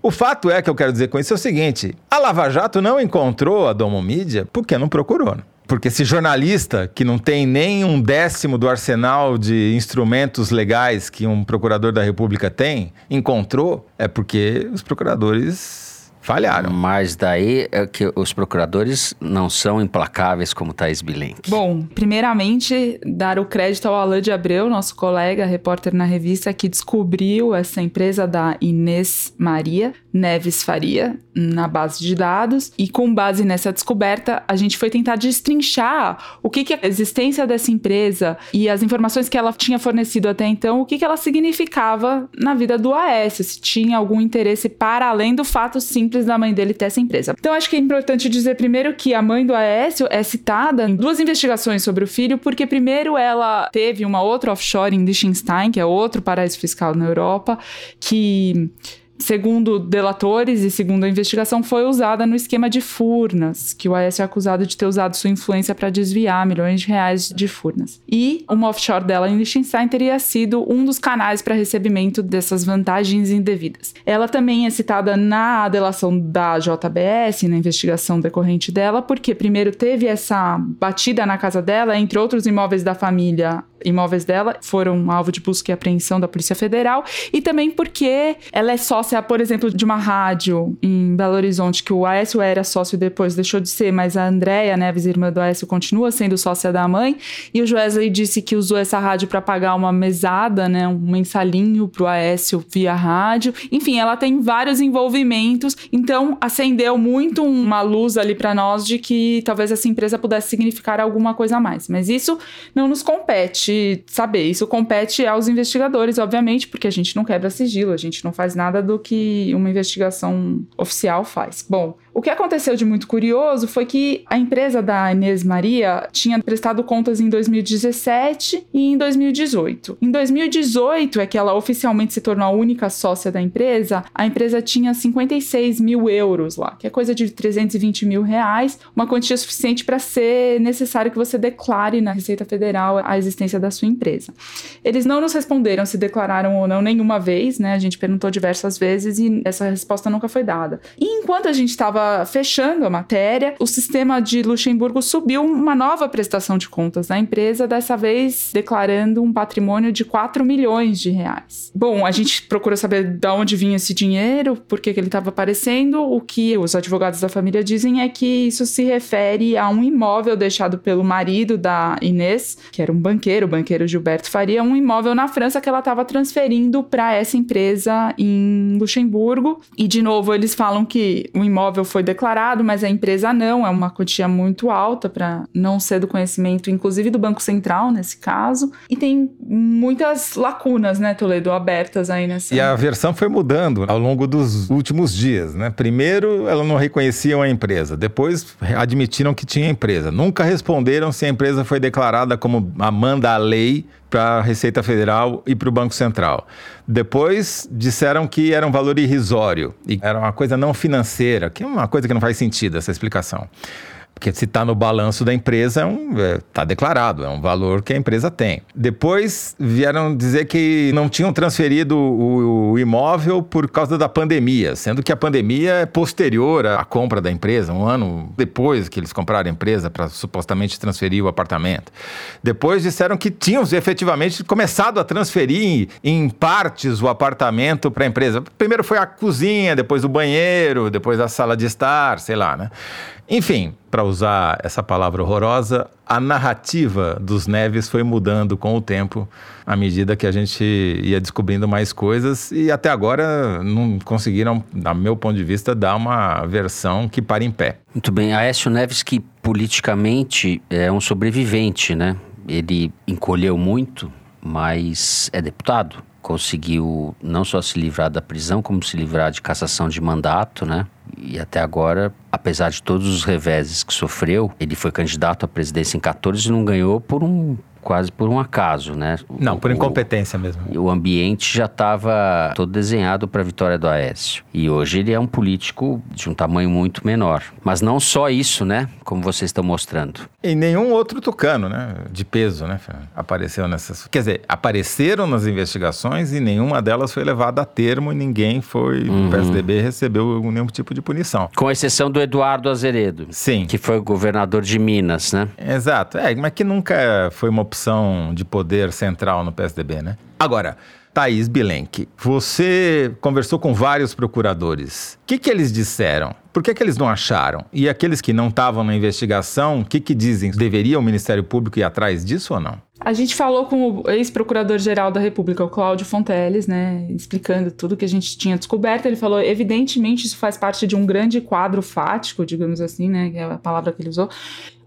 O fato é que eu quero dizer com isso é o seguinte: a Lava Jato não encontrou a Domo Mídia porque não procurou. Né? Porque esse jornalista que não tem nem um décimo do arsenal de instrumentos legais que um procurador da República tem, encontrou, é porque os procuradores falharam. Mas daí é que os procuradores não são implacáveis como Thais Bilenque. Bom, primeiramente, dar o crédito ao Alain de Abreu, nosso colega, repórter na revista, que descobriu essa empresa da Inês Maria Neves Faria na base de dados. E com base nessa descoberta, a gente foi tentar destrinchar o que, que a existência dessa empresa e as informações que ela tinha fornecido até então, o que, que ela significava na vida do Aécio, se tinha algum interesse para além do fato simples simples da mãe dele ter essa empresa. Então acho que é importante dizer primeiro que a mãe do Aécio é citada em duas investigações sobre o filho, porque primeiro ela teve uma outra offshore em Liechtenstein, que é outro paraíso fiscal na Europa, que segundo delatores e segundo a investigação, foi usada no esquema de Furnas, que o Aécio é acusado de ter usado sua influência para desviar milhões de reais de Furnas. E uma offshore dela em Liechtenstein teria sido um dos canais para recebimento dessas vantagens indevidas. Ela também é citada na delação da JBS, na investigação decorrente dela, porque primeiro teve essa batida na casa dela, entre outros imóveis da família, imóveis dela foram alvo de busca e apreensão da Polícia Federal e também porque ela é sócia, por exemplo, de uma rádio em Belo Horizonte que o Aécio era sócio depois deixou de ser, mas a Andréia, né, a irmã do Aécio, continua sendo sócia da mãe. E o Joesley disse que usou essa rádio para pagar uma mesada, né, um mensalinho pro Aécio via rádio. Enfim, ela tem vários envolvimentos, então acendeu muito uma luz ali para nós de que talvez essa empresa pudesse significar alguma coisa a mais, mas isso não nos compete saber. Isso compete aos investigadores, obviamente, porque a gente não quebra sigilo, a gente não faz nada do que uma investigação oficial faz. Bom, o que aconteceu de muito curioso foi que a empresa da Inês Maria tinha prestado contas em 2017 e em 2018. Em 2018 é que ela oficialmente se tornou a única sócia da empresa. A empresa tinha 56 mil euros lá, que é coisa de 320 mil reais, uma quantia suficiente para ser necessário que você declare na Receita Federal a existência da sua empresa. Eles não nos responderam se declararam ou não nenhuma vez, né? A gente perguntou diversas vezes e essa resposta nunca foi dada. E enquanto a gente estava fechando a matéria, o sistema de Luxemburgo subiu uma nova prestação de contas da empresa, dessa vez declarando um patrimônio de 4 milhões de reais. Bom, a gente procurou saber de onde vinha esse dinheiro, por que, que ele estava aparecendo. O que os advogados da família dizem é que isso se refere a um imóvel deixado pelo marido da Inês, que era um banqueiro, o banqueiro Gilberto Faria, um imóvel na França que ela estava transferindo para essa empresa em Luxemburgo. E, de novo, eles falam que o imóvel foi foi declarado, mas a empresa não, é uma quantia muito alta para não ser do conhecimento, inclusive do Banco Central nesse caso. E tem muitas lacunas, né, Toledo, abertas aí nessa. E a versão foi mudando ao longo dos últimos dias, né? Primeiro, ela não reconheciam a empresa, depois admitiram que tinha empresa. Nunca responderam se a empresa foi declarada como manda a lei para a Receita Federal e para o Banco Central. Depois disseram que era um valor irrisório e era uma coisa não financeira, que é uma coisa que não faz sentido essa explicação. Porque se está no balanço da empresa, está é um, é, tá declarado, é um valor que a empresa tem. Depois vieram dizer que não tinham transferido o, o, imóvel por causa da pandemia, sendo que a pandemia é posterior à compra da empresa, um ano depois que eles compraram a empresa para supostamente transferir o apartamento. Depois disseram que tinham efetivamente começado a transferir em, partes o apartamento para a empresa. Primeiro foi a cozinha, depois o banheiro, depois a sala de estar, sei lá, né? Enfim, para usar essa palavra horrorosa, a narrativa dos Neves foi mudando com o tempo, à medida que a gente ia descobrindo mais coisas e até agora não conseguiram, do meu ponto de vista, dar uma versão que pare em pé. Muito bem, Aécio Neves que politicamente é um sobrevivente, né? Ele encolheu muito, mas é deputado conseguiu não só se livrar da prisão, como se livrar de cassação de mandato, né? E até agora, apesar de todos os reveses que sofreu, ele foi candidato à presidência em 14 e não ganhou por um quase por um acaso, né? Não, por incompetência mesmo. O ambiente já estava todo desenhado para a vitória do Aécio. E hoje ele é um político de um tamanho muito menor. Mas não só isso, né? Como vocês estão mostrando. E nenhum outro tucano, né? De peso, né? Apareceu nessas. Quer dizer, apareceram nas investigações e nenhuma delas foi levada a termo e ninguém foi. Uhum. O PSDB recebeu nenhum tipo de punição. Com exceção do Eduardo Azeredo. Sim. Que foi o governador de Minas, né? Exato. É, mas que nunca foi uma opção de poder central no PSDB, né? Agora, Thaís Bilenque, você conversou com vários procuradores. O que, que eles disseram? Por que, que eles não acharam? E aqueles que não estavam na investigação, o que, que dizem? Deveria o Ministério Público ir atrás disso ou não? A gente falou com o ex-procurador-geral da República, o Cláudio Fonteles, né, explicando tudo que a gente tinha descoberto. Ele falou, evidentemente, isso faz parte de um grande quadro fático, digamos assim, né, que é a palavra que ele usou.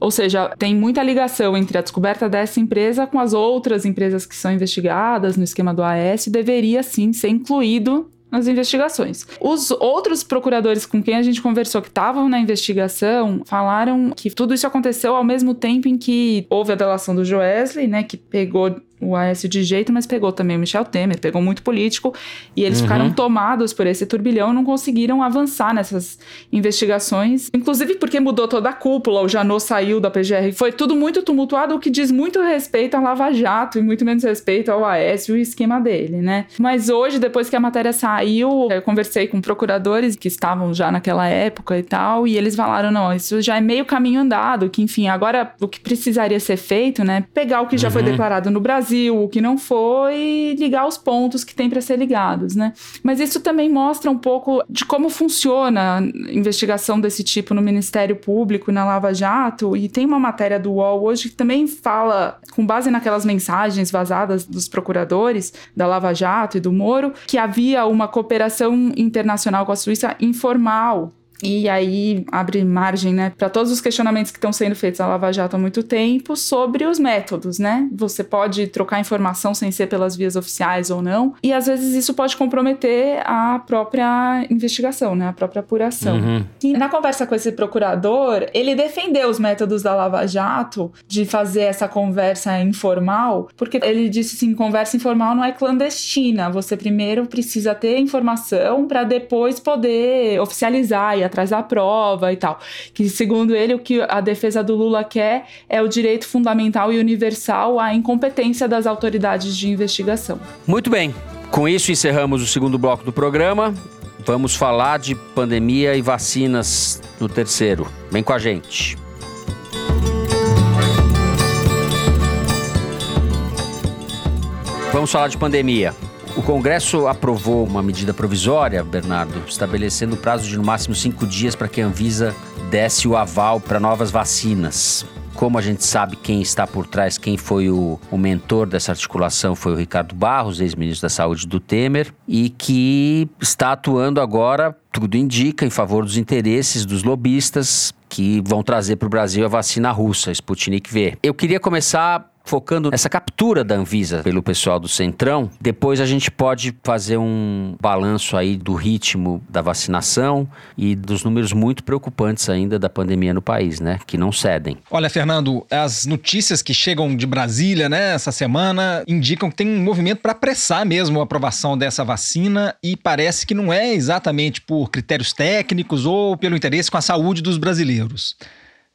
Ou seja, tem muita ligação entre a descoberta dessa empresa com as outras empresas que são investigadas no esquema do AS, deveria sim ser incluído nas investigações. Os outros procuradores com quem a gente conversou que estavam na investigação falaram que tudo isso aconteceu ao mesmo tempo em que houve a delação do Joesley, né, que pegou o Aécio de jeito, mas pegou também o Michel Temer, pegou muito político, e eles uhum. ficaram tomados por esse turbilhão, não conseguiram avançar nessas investigações, inclusive porque mudou toda a cúpula, o Janot saiu da PGR, foi tudo muito tumultuado, o que diz muito respeito à Lava Jato e muito menos respeito ao Aécio e o esquema dele, né? Mas hoje, depois que a matéria saiu, eu conversei com procuradores que estavam já naquela época e tal, e eles falaram, não, isso já é meio caminho andado, que enfim, agora o que precisaria ser feito, né, pegar o que já uhum. foi declarado no Brasil, o que não foi, e ligar os pontos que tem para ser ligados, né? Mas isso também mostra um pouco de como funciona a investigação desse tipo no Ministério Público, na Lava Jato, e tem uma matéria do UOL hoje que também fala, com base naquelas mensagens vazadas dos procuradores da Lava Jato e do Moro, que havia uma cooperação internacional com a Suíça informal e aí abre margem, né, para todos os questionamentos que estão sendo feitos à Lava Jato há muito tempo sobre os métodos, né? Você pode trocar informação sem ser pelas vias oficiais ou não, e às vezes isso pode comprometer a própria investigação, né, a própria apuração. Uhum. E na conversa com esse procurador, ele defendeu os métodos da Lava Jato de fazer essa conversa informal, porque ele disse assim, conversa informal não é clandestina, você primeiro precisa ter informação para depois poder oficializar e atrás da prova e tal. Que, segundo ele, o que a defesa do Lula quer é o direito fundamental e universal à incompetência das autoridades de investigação. Muito bem. Com isso, encerramos o segundo bloco do programa. Vamos falar de pandemia e vacinas no terceiro. Vem com a gente. Vamos falar de pandemia. O Congresso aprovou uma medida provisória, Bernardo, estabelecendo o prazo de no máximo cinco dias para que a Anvisa desse o aval para novas vacinas. Como a gente sabe quem está por trás, quem foi o, o mentor dessa articulação foi o Ricardo Barros, ex-ministro da Saúde do Temer, e que está atuando agora, tudo indica, em favor dos interesses dos lobistas que vão trazer para o Brasil a vacina russa, Sputnik V. Eu queria começar focando nessa captura da Anvisa pelo pessoal do Centrão. Depois a gente pode fazer um balanço aí do ritmo da vacinação e dos números muito preocupantes ainda da pandemia no país, né? Que não cedem. Olha, Fernando, as notícias que chegam de Brasília, né, essa semana, indicam que tem um movimento para apressar mesmo a aprovação dessa vacina e parece que não é exatamente por critérios técnicos ou pelo interesse com a saúde dos brasileiros.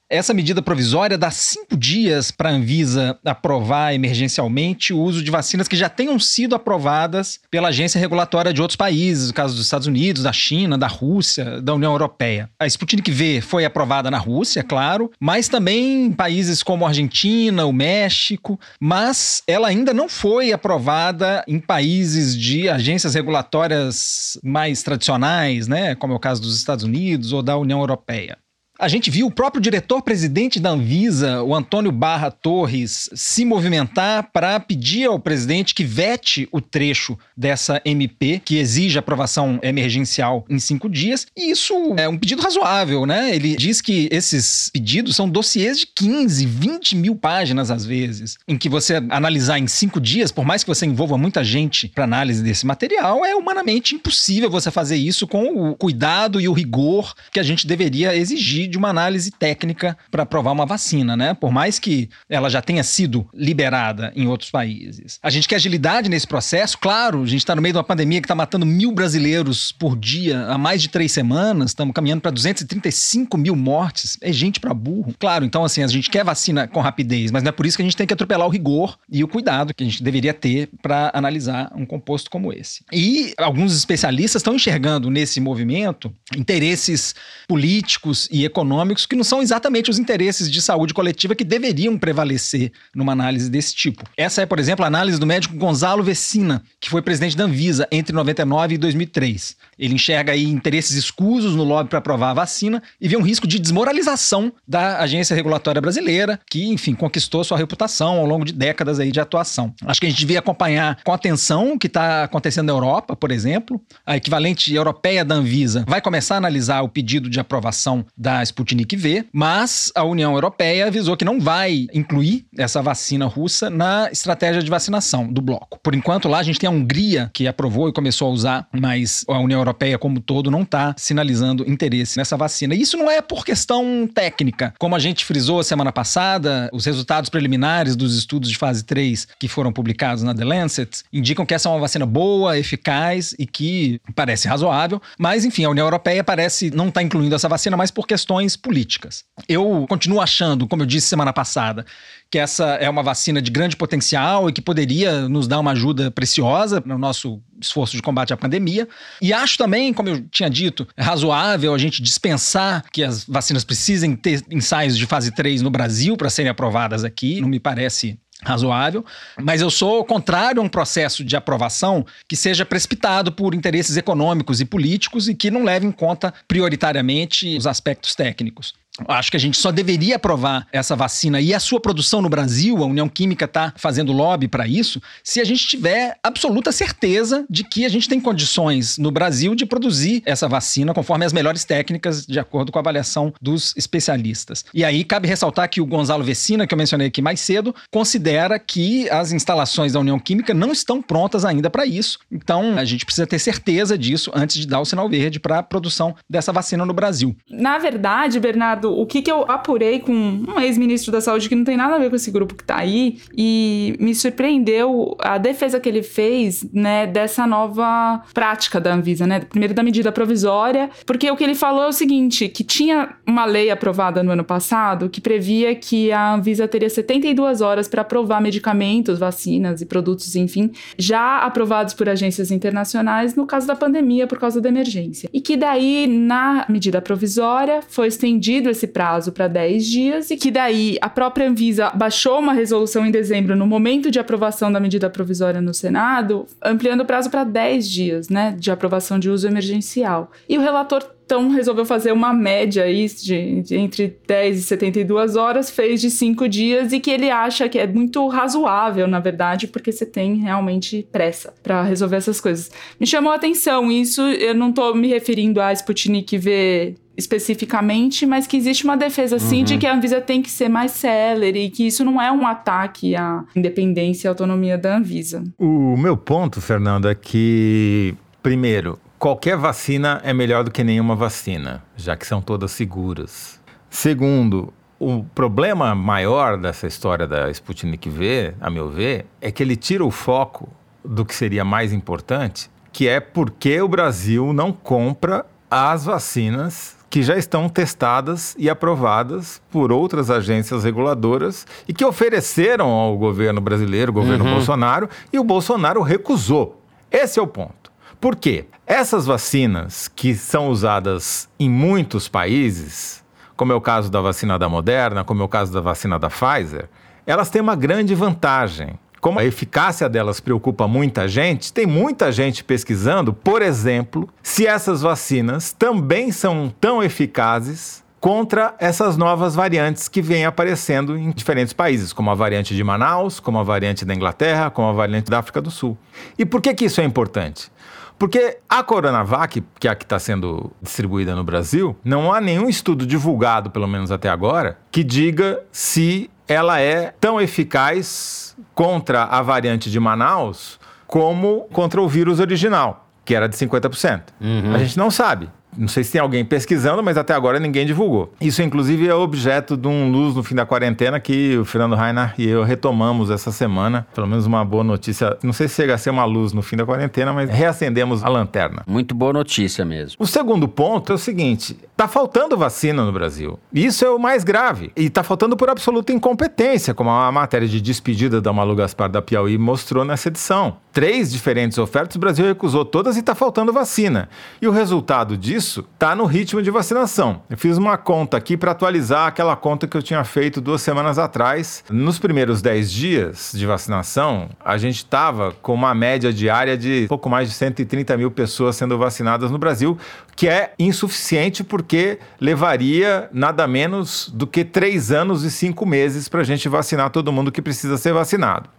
Essa medida provisória dá cinco dias para a Anvisa aprovar emergencialmente o uso de vacinas que já tenham sido aprovadas pela agência regulatória de outros países, no caso dos Estados Unidos, da China, da Rússia, da União Europeia. A Sputnik V foi aprovada na Rússia, claro, mas também em países como a Argentina, o México, mas ela ainda não foi aprovada em países de agências regulatórias mais tradicionais, né, como é o caso dos Estados Unidos ou da União Europeia. A gente viu o próprio diretor-presidente da Anvisa, o Antônio Barra Torres, se movimentar para pedir ao presidente que vete o trecho dessa MP, que exige aprovação emergencial em cinco dias. E isso é um pedido razoável, né? Ele diz que esses pedidos são dossiês de 15, 20 mil páginas, às vezes, em que você analisar em cinco dias, por mais que você envolva muita gente para análise desse material, é humanamente impossível você fazer isso com o cuidado e o rigor que a gente deveria exigir de uma análise técnica para aprovar uma vacina, né? Por mais que ela já tenha sido liberada em outros países. A gente quer agilidade nesse processo, claro, a gente está no meio de uma pandemia que está matando mil brasileiros por dia há mais de três semanas, estamos caminhando para 235 mil mortes, é gente para burro. Claro, então assim, a gente quer vacina com rapidez, mas não é por isso que a gente tem que atropelar o rigor e o cuidado que a gente deveria ter para analisar um composto como esse. E alguns especialistas estão enxergando nesse movimento interesses políticos e econômicos econômicos que não são exatamente os interesses de saúde coletiva que deveriam prevalecer numa análise desse tipo. Essa é, por exemplo, a análise do médico Gonzalo Vecina, que foi presidente da Anvisa entre 99 e 2003. Ele enxerga aí interesses escusos no lobby para aprovar a vacina e vê um risco de desmoralização da agência regulatória brasileira, que, enfim, conquistou sua reputação ao longo de décadas aí de atuação. Acho que a gente devia acompanhar com atenção o que está acontecendo na Europa, por exemplo. A equivalente europeia da Anvisa vai começar a analisar o pedido de aprovação da Sputnik V, mas a União Europeia avisou que não vai incluir essa vacina russa na estratégia de vacinação do bloco. Por enquanto, lá a gente tem a Hungria que aprovou e começou a usar, mas a União Europeia como todo não está sinalizando interesse nessa vacina. E isso não é por questão técnica. Como a gente frisou semana passada, os resultados preliminares dos estudos de fase 3 que foram publicados na The Lancet indicam que essa é uma vacina boa, eficaz e que parece razoável, mas enfim, a União Europeia parece não estar tá incluindo essa vacina mais por questões políticas. Eu continuo achando, como eu disse semana passada, que essa é uma vacina de grande potencial e que poderia nos dar uma ajuda preciosa no nosso esforço de combate à pandemia. E acho também, como eu tinha dito, é razoável a gente dispensar que as vacinas precisem ter ensaios de fase 3 no Brasil para serem aprovadas aqui. Não me parece razoável, mas eu sou contrário a um processo de aprovação que seja precipitado por interesses econômicos e políticos e que não leve em conta prioritariamente os aspectos técnicos. Acho que a gente só deveria aprovar essa vacina e a sua produção no Brasil, a União Química está fazendo lobby para isso, se a gente tiver absoluta certeza de que a gente tem condições no Brasil de produzir essa vacina conforme as melhores técnicas, de acordo com a avaliação dos especialistas. E aí cabe ressaltar que o Gonzalo Vecina, que eu mencionei aqui mais cedo, considera que as instalações da União Química não estão prontas ainda para isso. Então a gente precisa ter certeza disso antes de dar o sinal verde para a produção dessa vacina no Brasil. Na verdade, Bernardo, o que, que eu apurei com um ex-ministro da Saúde que não tem nada a ver com esse grupo que tá aí, e me surpreendeu a defesa que ele fez, né, dessa nova prática da Anvisa, né? Primeiro da medida provisória, porque o que ele falou é o seguinte, que tinha uma lei aprovada no ano passado que previa que a Anvisa teria 72 horas para aprovar medicamentos, vacinas e produtos, enfim, já aprovados por agências internacionais no caso da pandemia por causa da emergência. E que daí, na medida provisória, foi estendido esse prazo para 10 dias e que daí a própria Anvisa baixou uma resolução em dezembro no momento de aprovação da medida provisória no Senado, ampliando o prazo para 10 dias, né, de aprovação de uso emergencial. E o relator então resolveu fazer uma média aí de, de, entre 10 e 72 horas, fez de 5 dias e que ele acha que é muito razoável, na verdade, porque você tem realmente pressa para resolver essas coisas. Me chamou a atenção isso, eu não estou me referindo a Sputnik V especificamente, mas que existe uma defesa sim uhum. de que a Anvisa tem que ser mais célere e que isso não é um ataque à independência e autonomia da Anvisa. O meu ponto, Fernando, é que primeiro, qualquer vacina é melhor do que nenhuma vacina, já que são todas seguras. Segundo, o problema maior dessa história da Sputnik V, a meu ver, é que ele tira o foco do que seria mais importante, que é porque o Brasil não compra as vacinas que já estão testadas e aprovadas por outras agências reguladoras e que ofereceram ao governo brasileiro, o governo uhum. Bolsonaro, e o Bolsonaro recusou. Esse é o ponto. Por quê? Essas vacinas que são usadas em muitos países, como é o caso da vacina da Moderna, como é o caso da vacina da Pfizer, elas têm uma grande vantagem. Como a eficácia delas preocupa muita gente, tem muita gente pesquisando, por exemplo, se essas vacinas também são tão eficazes contra essas novas variantes que vêm aparecendo em diferentes países, como a variante de Manaus, como a variante da Inglaterra, como a variante da África do Sul. E por que, que isso é importante? Porque a Coronavac, que é a que está sendo distribuída no Brasil, não há nenhum estudo divulgado, pelo menos até agora, que diga se ela é tão eficaz contra a variante de Manaus como contra o vírus original, que era de 50%. Uhum. A gente não sabe. Não sei se tem alguém pesquisando, mas até agora ninguém divulgou. Isso, inclusive, é objeto de um Luz no fim da quarentena que o Fernando Rainer e eu retomamos essa semana. Pelo menos uma boa notícia. Não sei se chega a ser uma luz no fim da quarentena, mas reacendemos a lanterna. Muito boa notícia mesmo. O segundo ponto é o seguinte: tá faltando vacina no Brasil. Isso é o mais grave. E tá faltando por absoluta incompetência, como a matéria de despedida da Malu Gaspar da Piauí mostrou nessa edição. Três diferentes ofertas, o Brasil recusou todas e tá faltando vacina. E o resultado disso isso está no ritmo de vacinação. Eu fiz uma conta aqui para atualizar aquela conta que eu tinha feito duas semanas atrás. Nos primeiros 10 dias de vacinação, a gente estava com uma média diária de pouco mais de 130 mil pessoas sendo vacinadas no Brasil, que é insuficiente porque levaria nada menos do que três anos e cinco meses para a gente vacinar todo mundo que precisa ser vacinado.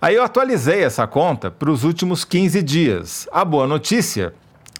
Aí eu atualizei essa conta para os últimos 15 dias. A boa notícia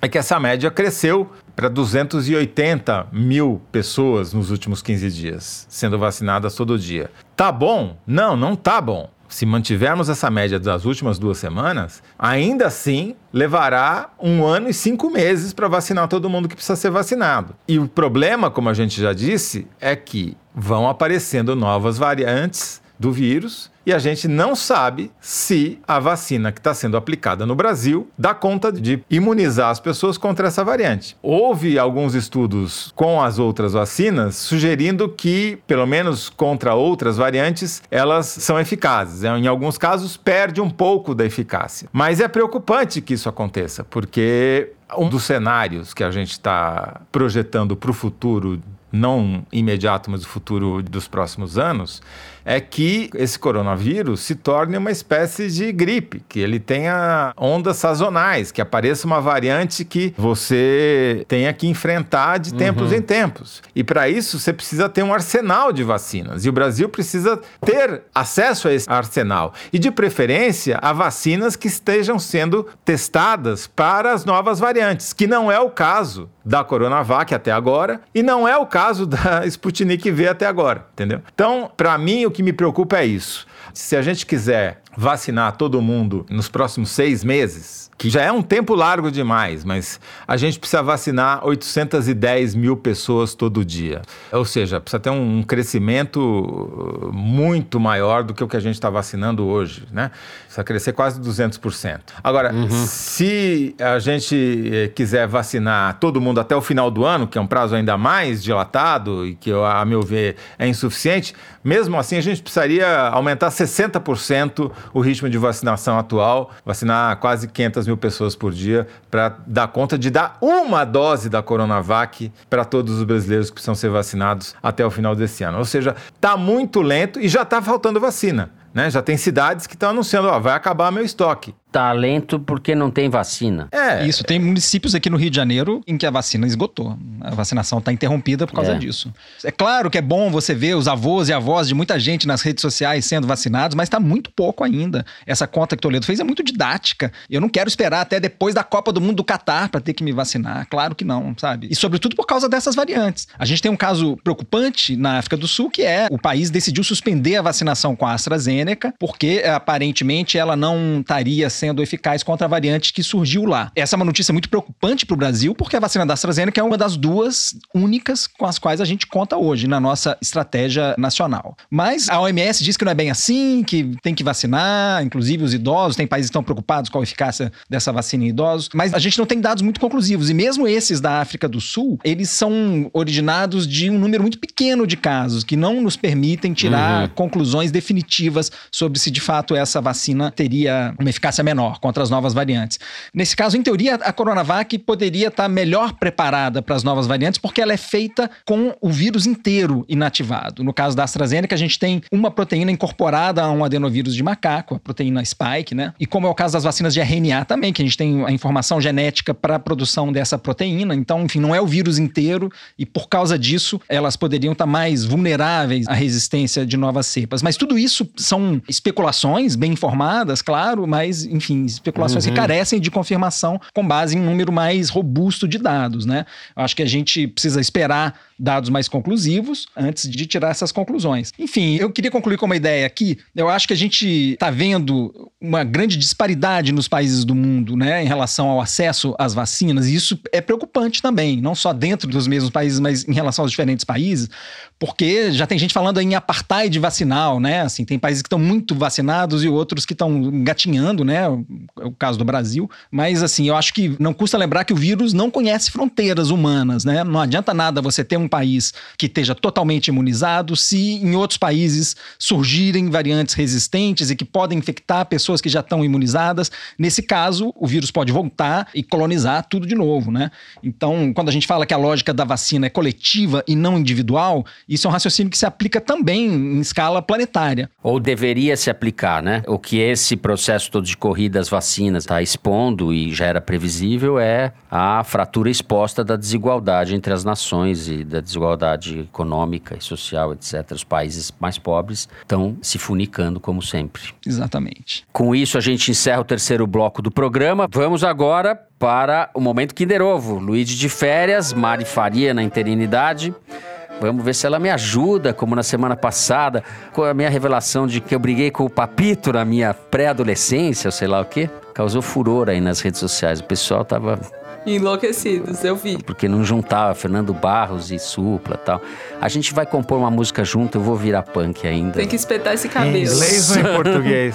é que essa média cresceu para 280 mil pessoas nos últimos 15 dias sendo vacinadas todo dia. Tá bom? Não, não tá bom. Se mantivermos essa média das últimas duas semanas, ainda assim levará um ano e cinco meses para vacinar todo mundo que precisa ser vacinado. E o problema, como a gente já disse, é que vão aparecendo novas variantes do vírus e a gente não sabe se a vacina que está sendo aplicada no Brasil dá conta de imunizar as pessoas contra essa variante. Houve alguns estudos com as outras vacinas sugerindo que, pelo menos contra outras variantes, elas são eficazes. Em alguns casos, perde um pouco da eficácia. Mas é preocupante que isso aconteça, porque um dos cenários que a gente está projetando para o futuro não imediato, mas o futuro dos próximos anos, é que esse coronavírus se torne uma espécie de gripe, que ele tenha ondas sazonais, que apareça uma variante que você tenha que enfrentar de tempos uhum. em tempos. E para isso você precisa ter um arsenal de vacinas. E o Brasil precisa ter acesso a esse arsenal. E de preferência a vacinas que estejam sendo testadas para as novas variantes, que não é o caso da Coronavac até agora e não é o caso da Sputnik V até agora, entendeu? Então, para mim, o que me preocupa é isso. Se a gente quiser vacinar todo mundo nos próximos seis meses, que já é um tempo largo demais, mas a gente precisa vacinar 810 mil pessoas todo dia. Ou seja, precisa ter um crescimento uh, muito maior do que o que a gente está vacinando hoje, né? Precisa crescer quase 200%. Agora, uhum. se a gente eh, quiser vacinar todo mundo até o final do ano, que é um prazo ainda mais dilatado e que, a meu ver, é insuficiente, mesmo assim a gente precisaria aumentar 60% o ritmo de vacinação atual, vacinar quase 500 mil pessoas por dia, para dar conta de dar uma dose da Coronavac para todos os brasileiros que precisam ser vacinados até o final desse ano. Ou seja, está muito lento e já está faltando vacina. Né? Já tem cidades que estão anunciando, ó, vai acabar meu estoque talento porque não tem vacina. É. Isso, tem municípios aqui no Rio de Janeiro em que a vacina esgotou. A vacinação está interrompida por causa é. disso. É claro que é bom você ver os avós e avós de muita gente nas redes sociais sendo vacinados, mas está muito pouco ainda. Essa conta que Toledo fez é muito didática. Eu não quero esperar até depois da Copa do Mundo do Catar para ter que me vacinar. Claro que não, sabe? E sobretudo por causa dessas variantes. A gente tem um caso preocupante na África do Sul, que é o país decidiu suspender a vacinação com a AstraZeneca, porque aparentemente ela não estaria sendo sendo eficaz contra a variante que surgiu lá. Essa é uma notícia muito preocupante para o Brasil, porque a vacina da AstraZeneca é uma das duas únicas com as quais a gente conta hoje na nossa estratégia nacional. Mas a OMS diz que não é bem assim, que tem que vacinar, inclusive os idosos, tem países que estão preocupados com a eficácia dessa vacina em idosos, mas a gente não tem dados muito conclusivos. E mesmo esses da África do Sul, eles são originados de um número muito pequeno de casos, que não nos permitem tirar uhum. conclusões definitivas sobre se de fato essa vacina teria uma eficácia menor menor contra as novas variantes. Nesse caso, em teoria, a Coronavac poderia estar melhor preparada para as novas variantes porque ela é feita com o vírus inteiro inativado. No caso da AstraZeneca, a gente tem uma proteína incorporada a um adenovírus de macaco, a proteína spike, né? E como é o caso das vacinas de RNA também, que a gente tem a informação genética para a produção dessa proteína. Então, enfim, não é o vírus inteiro e por causa disso, elas poderiam estar mais vulneráveis à resistência de novas cepas. Mas tudo isso são especulações bem informadas, claro, mas enfim, especulações uhum. que carecem de confirmação com base em um número mais robusto de dados, né? Eu acho que a gente precisa esperar dados mais conclusivos antes de tirar essas conclusões. Enfim, eu queria concluir com uma ideia aqui. Eu acho que a gente está vendo uma grande disparidade nos países do mundo, né, em relação ao acesso às vacinas, e isso é preocupante também, não só dentro dos mesmos países, mas em relação aos diferentes países, porque já tem gente falando em apartheid vacinal, né? Assim, tem países que estão muito vacinados e outros que estão gatinhando, né? É o caso do Brasil. Mas assim, eu acho que não custa lembrar que o vírus não conhece fronteiras humanas, né? Não adianta nada você ter país que esteja totalmente imunizado se em outros países surgirem variantes resistentes e que podem infectar pessoas que já estão imunizadas. Nesse caso, o vírus pode voltar e colonizar tudo de novo, né? Então, quando a gente fala que a lógica da vacina é coletiva e não individual, isso é um raciocínio que se aplica também em escala planetária. Ou deveria se aplicar, né? O que esse processo todo de corrida às vacinas está expondo e já era previsível é a fratura exposta da desigualdade entre as nações e da desigualdade econômica e social, etc. Os países mais pobres estão se funicando como sempre. Exatamente. Com isso, a gente encerra o terceiro bloco do programa. Vamos agora para o momento Kinder Ovo. Luigi de férias, Mari Faria na interinidade. Vamos ver se ela me ajuda, como na semana passada, com a minha revelação de que eu briguei com o Papito na minha pré-adolescência, sei lá o quê. Causou furor aí nas redes sociais. O pessoal tava Enlouquecidos, eu vi. porque não juntava Fernando Barros e Supla tal. A gente vai compor uma música junto, eu vou virar punk ainda. Tem que espetar esse Em cabelo. inglês ou em português?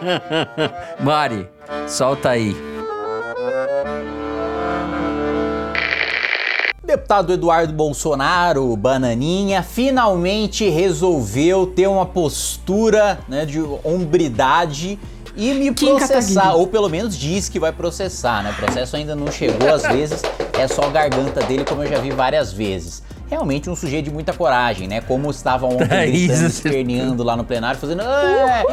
Mari, solta aí. Deputado Eduardo Bolsonaro, Bananinha, finalmente resolveu ter uma postura né, de hombridade e me Kim processar, Kataguiri. ou pelo menos diz que vai processar, né? O processo ainda não chegou, às vezes é só a garganta dele, como eu já vi várias vezes. Realmente um sujeito de muita coragem, né? Como estava ontem gritando, você- esperneando lá no plenário, fazendo é,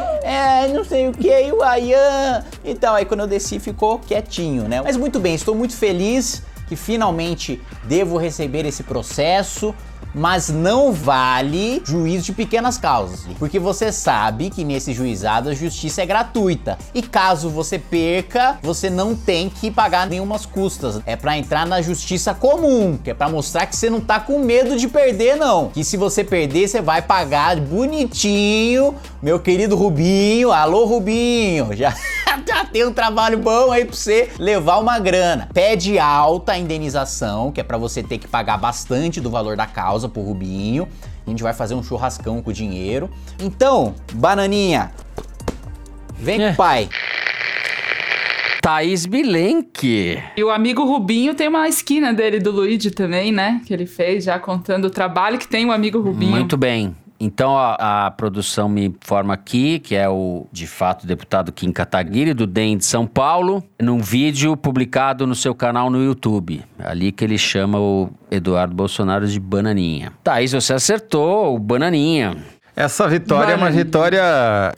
é, não sei o que, o Ayan. Então, aí quando eu desci ficou quietinho, né? Mas muito bem, estou muito feliz que finalmente devo receber esse processo. Mas não vale juízo de pequenas causas, porque você sabe que nesse juizado a justiça é gratuita. E caso você perca, você não tem que pagar nenhumas custas. É pra entrar na justiça comum, que é pra mostrar que você não tá com medo de perder não. Que se você perder, você vai pagar bonitinho, meu querido Rubinho. Alô Rubinho, já já tem um trabalho bom aí pra você levar uma grana. Pede alta a indenização, que é pra você ter que pagar bastante do valor da causa pro Rubinho. A gente vai fazer um churrascão com o dinheiro. Então, bananinha, vem com o pai. Thaís Bilenque. E o amigo Rubinho tem uma esquina dele do Luigi também, né? Que ele fez, já contando o trabalho que tem o amigo Rubinho. Muito bem. Então a, a produção me informa aqui, que é o, de fato, deputado Kim Kataguiri, do DEM de São Paulo, num vídeo publicado no seu canal no YouTube. Ali que ele chama o Eduardo Bolsonaro de Bananinha. Thaís, você acertou, o Bananinha. Essa vitória é uma vitória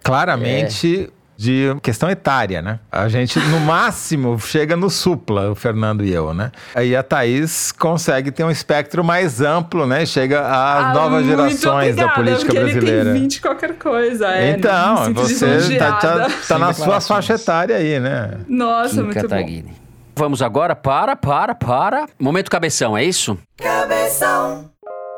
claramente de questão etária, né? A gente, no máximo, chega no supla, o Fernando e eu, né? Aí a Thaís consegue ter um espectro mais amplo, né? Chega às Ah, novas gerações da obrigada, política porque brasileira. Ele tem 20 qualquer coisa, é. Então, sinto você tá, tá- tá na sua faixa etária aí, né? Nossa, Kim muito bom. Kataguiri. Vamos agora para, para, para. Momento cabeção, é isso?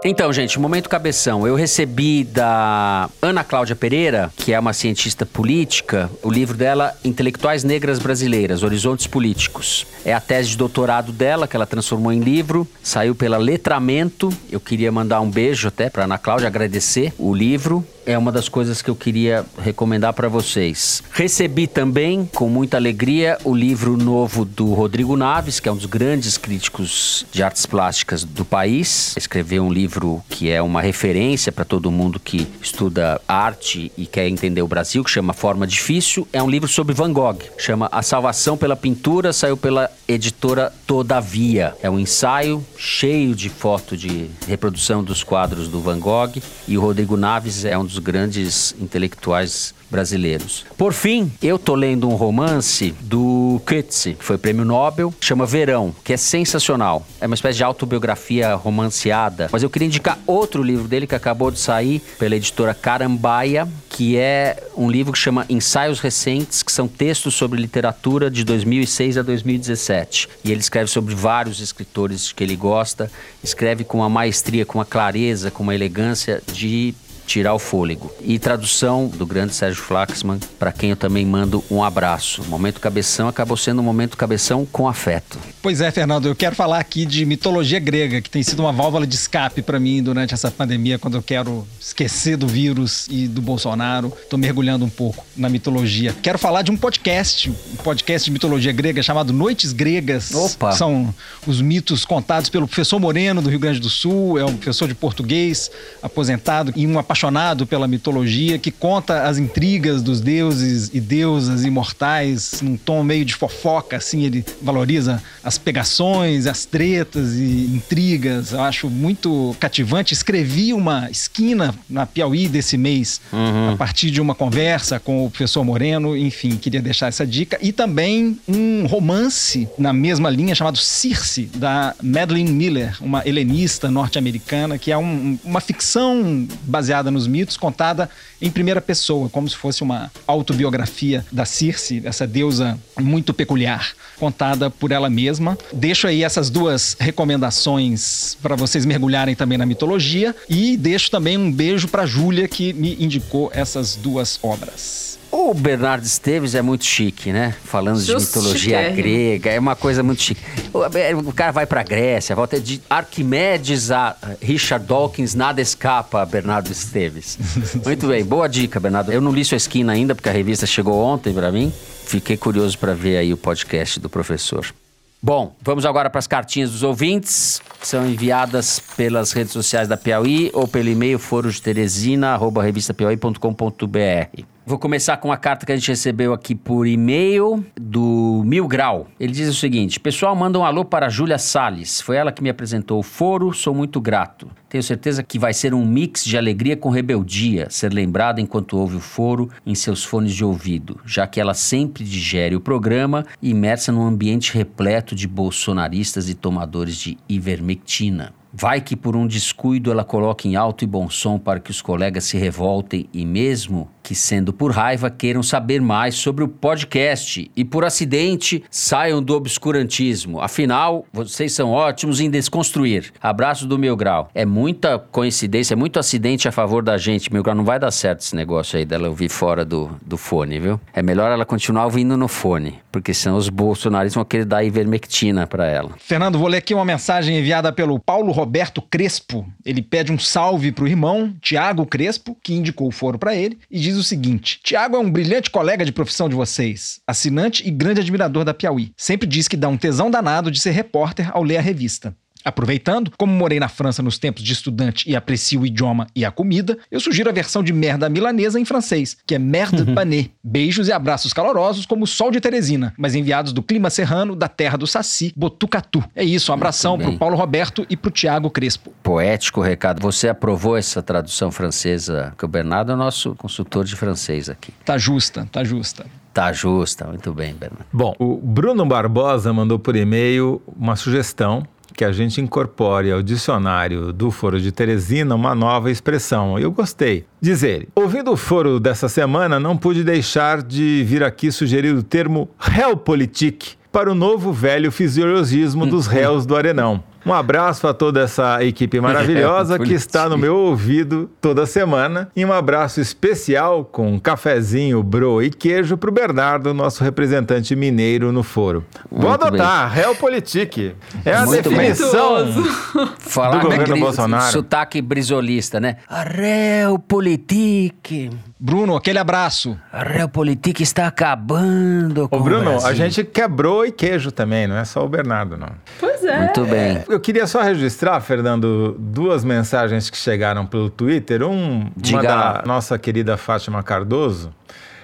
Então, gente, momento cabeção. Eu recebi da Ana Cláudia Pereira, que é uma cientista política, o livro dela Intelectuais Negras Brasileiras, Horizontes Políticos. É a tese de doutorado dela, que ela transformou em livro, saiu pela Letramento. Eu queria mandar um beijo até para Ana Cláudia, agradecer o livro. É uma das coisas que eu queria recomendar para vocês. Recebi também, com muita alegria, o livro novo do Rodrigo Naves, que é um dos grandes críticos de artes plásticas do país. Escreveu um livro que é uma referência para todo mundo que estuda arte e quer entender o Brasil, que chama Forma Difícil. É um livro sobre Van Gogh, chama A Salvação pela Pintura, saiu pela editora Todavia. É um ensaio cheio de foto de reprodução dos quadros do Van Gogh e o Rodrigo Naves é um dos grandes intelectuais brasileiros. Por fim, eu tô lendo um romance do Coetzee, que foi prêmio Nobel, chama Verão, que é sensacional. É uma espécie de autobiografia romanceada, mas eu queria indicar outro livro dele que acabou de sair pela editora Carambaia, que é um livro que chama Ensaios Recentes, que são textos sobre literatura de 2006 a 2017. E ele escreve sobre vários escritores que ele gosta, escreve com uma maestria, com uma clareza, com uma elegância de tirar o fôlego. E tradução do grande Sérgio Flaxman, para quem eu também mando um abraço. O momento cabeção acabou sendo um momento cabeção com afeto. Pois é, Fernando, eu quero falar aqui de mitologia grega, que tem sido uma válvula de escape para mim durante essa pandemia, quando eu quero esquecer do vírus e do Bolsonaro. Tô mergulhando um pouco na mitologia. Quero falar de um podcast, um podcast de mitologia grega chamado Noites Gregas. Opa! São os mitos contados pelo professor Moreno, do Rio Grande do Sul, é um professor de português, aposentado, em uma apaixonado pela mitologia, que conta as intrigas dos deuses e deusas imortais num tom meio de fofoca, assim, ele valoriza as pegações, as tretas e intrigas. Eu acho muito cativante. Escrevi uma esquina na Piauí desse mês, uhum. a partir de uma conversa com o professor Moreno, enfim, queria deixar essa dica. E também um romance na mesma linha chamado Circe, da Madeline Miller, uma helenista norte-americana, que é um, uma ficção baseada nos mitos, contada em primeira pessoa, como se fosse uma autobiografia da Circe, essa deusa muito peculiar, contada por ela mesma. Deixo aí essas duas recomendações para vocês mergulharem também na mitologia e deixo também um beijo para Júlia que me indicou essas duas obras. O Bernardo Esteves é muito chique, né? Falando Just de mitologia grega, é uma coisa muito chique. O, é, cara vai pra Grécia, volta de Arquimedes a Richard Dawkins, nada escapa a Bernardo Esteves. muito bem, boa dica, Bernardo. Eu não li sua esquina ainda, porque a revista chegou ontem para mim. Fiquei curioso para ver aí o podcast do professor. Bom, vamos agora para as cartinhas dos ouvintes, que são enviadas pelas redes sociais da Piauí ou pelo e-mail foro de Teresina, arroba revistapiauí.com.br. Vou começar com a carta que a gente recebeu aqui por e-mail do Mil Grau. Ele diz o seguinte: Pessoal, manda um alô para a Júlia Salles. Foi ela que me apresentou o foro, sou muito grato. Tenho certeza que vai ser um mix de alegria com rebeldia, ser lembrada enquanto ouve o foro em seus fones de ouvido, já que ela sempre digere o programa imersa num ambiente repleto de bolsonaristas e tomadores de ivermectina. Vai que por um descuido ela coloque em alto e bom som para que os colegas se revoltem e, mesmo que sendo por raiva, queiram saber mais sobre o podcast e, por acidente, saiam do obscurantismo. Afinal, vocês são ótimos em desconstruir. Abraço do Meu Grau. É muita coincidência, é muito acidente a favor da gente. Meu Grau, não vai dar certo esse negócio aí dela ouvir fora do, do fone, viu? É melhor ela continuar ouvindo no fone, porque senão os bolsonaristas vão querer dar ivermectina para ela. Fernando, vou ler aqui uma mensagem enviada pelo Paulo Roberto Crespo. Ele pede um salve pro irmão, Tiago Crespo, que indicou o foro para ele, e diz o seguinte: Tiago é um brilhante colega de profissão de vocês, assinante e grande admirador da Piauí. Sempre diz que dá um tesão danado de ser repórter ao ler a revista. Aproveitando, como morei na França nos tempos de estudante e aprecio o idioma e a comida, eu sugiro a versão de merda milanesa em francês, que é merde uhum. pané. Beijos e abraços calorosos como o sol de Teresina, mas enviados do clima serrano da terra do Saci, Botucatu. É isso, um abração pro Paulo Roberto e pro Tiago Crespo. Poético recado. Você aprovou essa tradução francesa? Que o Bernardo é o nosso consultor de francês aqui. Tá justa, tá justa. Tá justa, muito bem, Bernardo. Bom, o Bruno Barbosa mandou por e-mail uma sugestão que a gente incorpore ao dicionário do Foro de Teresina uma nova expressão. Eu gostei. Diz ele: Ouvindo o foro dessa semana, não pude deixar de vir aqui sugerir o termo realpolitik para o novo velho fisiologismo dos réus do Arenão. Um abraço a toda essa equipe maravilhosa que está no meu ouvido toda semana. E um abraço especial com um cafezinho, bro e queijo para o Bernardo, nosso representante mineiro no foro. Muito Vou adotar, Realpolitik. É a Muito definição Falar do governo Bolsonaro. Sotaque brisolista, né? A Realpolitik. Bruno, aquele abraço. A Realpolitik está acabando com Ô, Bruno, a gente quebrou e queijo também, não é só o Bernardo, não. Pois é. Muito bem. Eu queria só registrar, Fernando, duas mensagens que chegaram pelo Twitter. Um, Diga. uma da nossa querida Fátima Cardoso,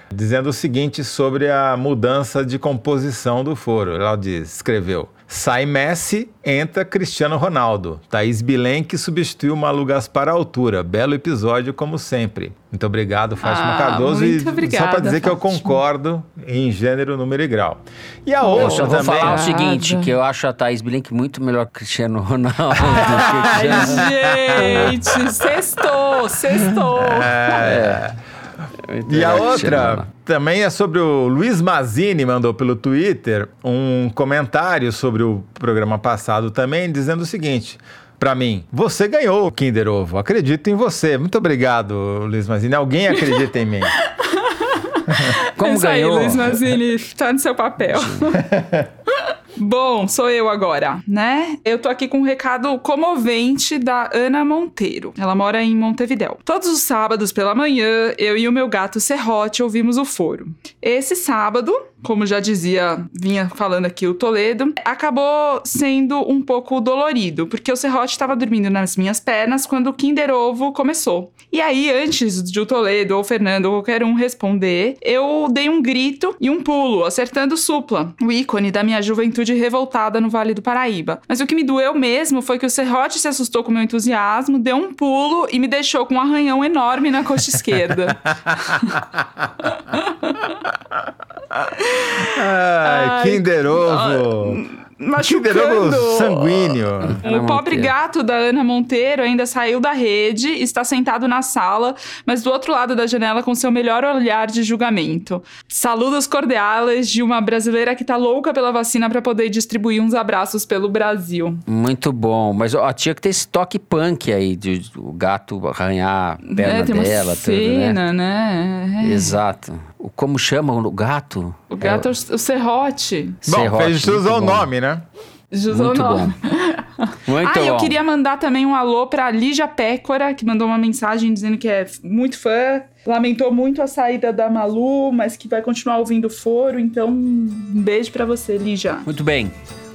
dizendo o seguinte sobre a mudança de composição do foro. Ela diz, escreveu: Sai Messi, entra Cristiano Ronaldo. Thaís Bilenque substituiu Malu Gaspar à altura. Belo episódio, como sempre. Muito obrigado, Fátima ah, Cardoso. Muito e obrigada, só para dizer Fátima. que eu concordo em gênero, número e grau. E a outra. Eu só vou também... falar o seguinte: que eu acho a Thaís Bilenque muito melhor que Cristiano Ronaldo. Ai, gente, sextou, sextou. É. é. E a outra também é sobre o Luiz Mazini, mandou pelo Twitter um comentário sobre o programa passado também, dizendo o seguinte. Para mim, você ganhou o Kinder Ovo. Acredito em você. Muito obrigado, Luiz Mazini. Alguém acredita em mim. Como Isso ganhou? Aí, Luiz Mazini, tá no seu papel. Bom, sou eu agora, né? Eu tô aqui com um recado comovente da Ana Monteiro. Ela mora em Montevidéu. Todos os sábados pela manhã, eu e o meu gato Serrote ouvimos o foro. Esse sábado, como já dizia, vinha falando aqui o Toledo, acabou sendo um pouco dolorido, porque o Serrote estava dormindo nas minhas pernas quando o Kinder Ovo começou. E aí, antes de o Toledo ou o Fernando ou qualquer um responder, eu dei um grito e um pulo, acertando o Supla, o ícone da minha juventude revoltada no Vale do Paraíba. Mas o que me doeu mesmo foi que o Serrote se assustou com meu entusiasmo, deu um pulo e me deixou com um arranhão enorme na coxa esquerda. Ai, Kinder Ovo! Machucando. Sanguíneo. O pobre gato da Ana Monteiro ainda saiu da rede, está sentado na sala, mas do outro lado da janela com seu melhor olhar de julgamento. Saludos cordiais de uma brasileira que tá louca pela vacina para poder distribuir uns abraços pelo Brasil. Muito bom, mas ó, tinha que ter esse toque punk aí, de, de o gato arranhar a perna é, tem uma dela, cena, tudo, né? né? É. Exato. O, como chama o gato? O gato é, o, serrote. Bom, Serrote, fez jus ao nome, né? Jus ao nome. Muito ah, eu bom. queria mandar também um alô pra Lígia Pécora, que mandou uma mensagem dizendo que é muito fã. Lamentou muito a saída da Malu, mas que vai continuar ouvindo o foro. Então, um beijo pra você, Lígia. Muito bem.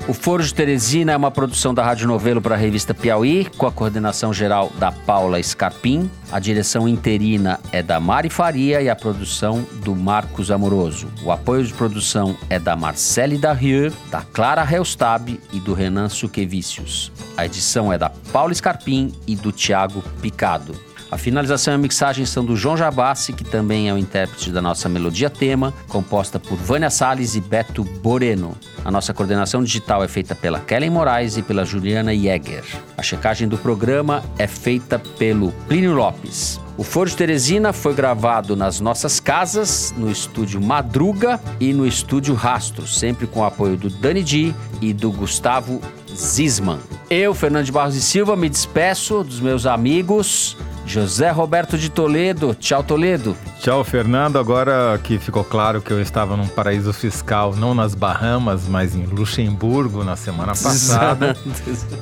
O Foro de Teresina é uma produção da Rádio Novelo para a revista Piauí, com a coordenação geral da Paula Scarpim. A direção interina é da Mari Faria e a produção do Marcos Amoroso. O apoio de produção é da Marcele Darrieux, da Clara Helstab e do Renan Suquevicius. A edição é da Paula Scarpim e do Tiago Picado. A finalização e a mixagem são do João Jabassi, que também é o intérprete da nossa melodia tema, composta por Vânia Salles e Beto Boreno. A nossa coordenação digital é feita pela Kellen Moraes e pela Juliana Jäger. A checagem do programa é feita pelo Plínio Lopes. O Foro de Teresina foi gravado nas nossas casas, no estúdio Madruga e no estúdio Rastro, sempre com o apoio do Dani Di e do Gustavo Zisman. Eu, Fernando de Barros e Silva, me despeço dos meus amigos. José Roberto de Toledo. Tchau, Toledo. Tchau, Fernando. Agora que ficou claro que eu estava num paraíso fiscal, não nas Bahamas, mas em Luxemburgo na semana passada,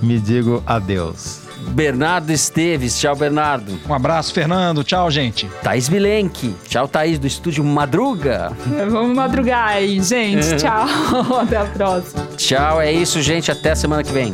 me digo adeus. Bernardo Esteves. Tchau, Bernardo. Um abraço, Fernando. Tchau, gente. Thaís Milenque. Tchau, Thaís, do estúdio Madruga. Vamos madrugar aí, gente. Tchau. Até a próxima. Tchau, é isso, gente. Até a semana que vem.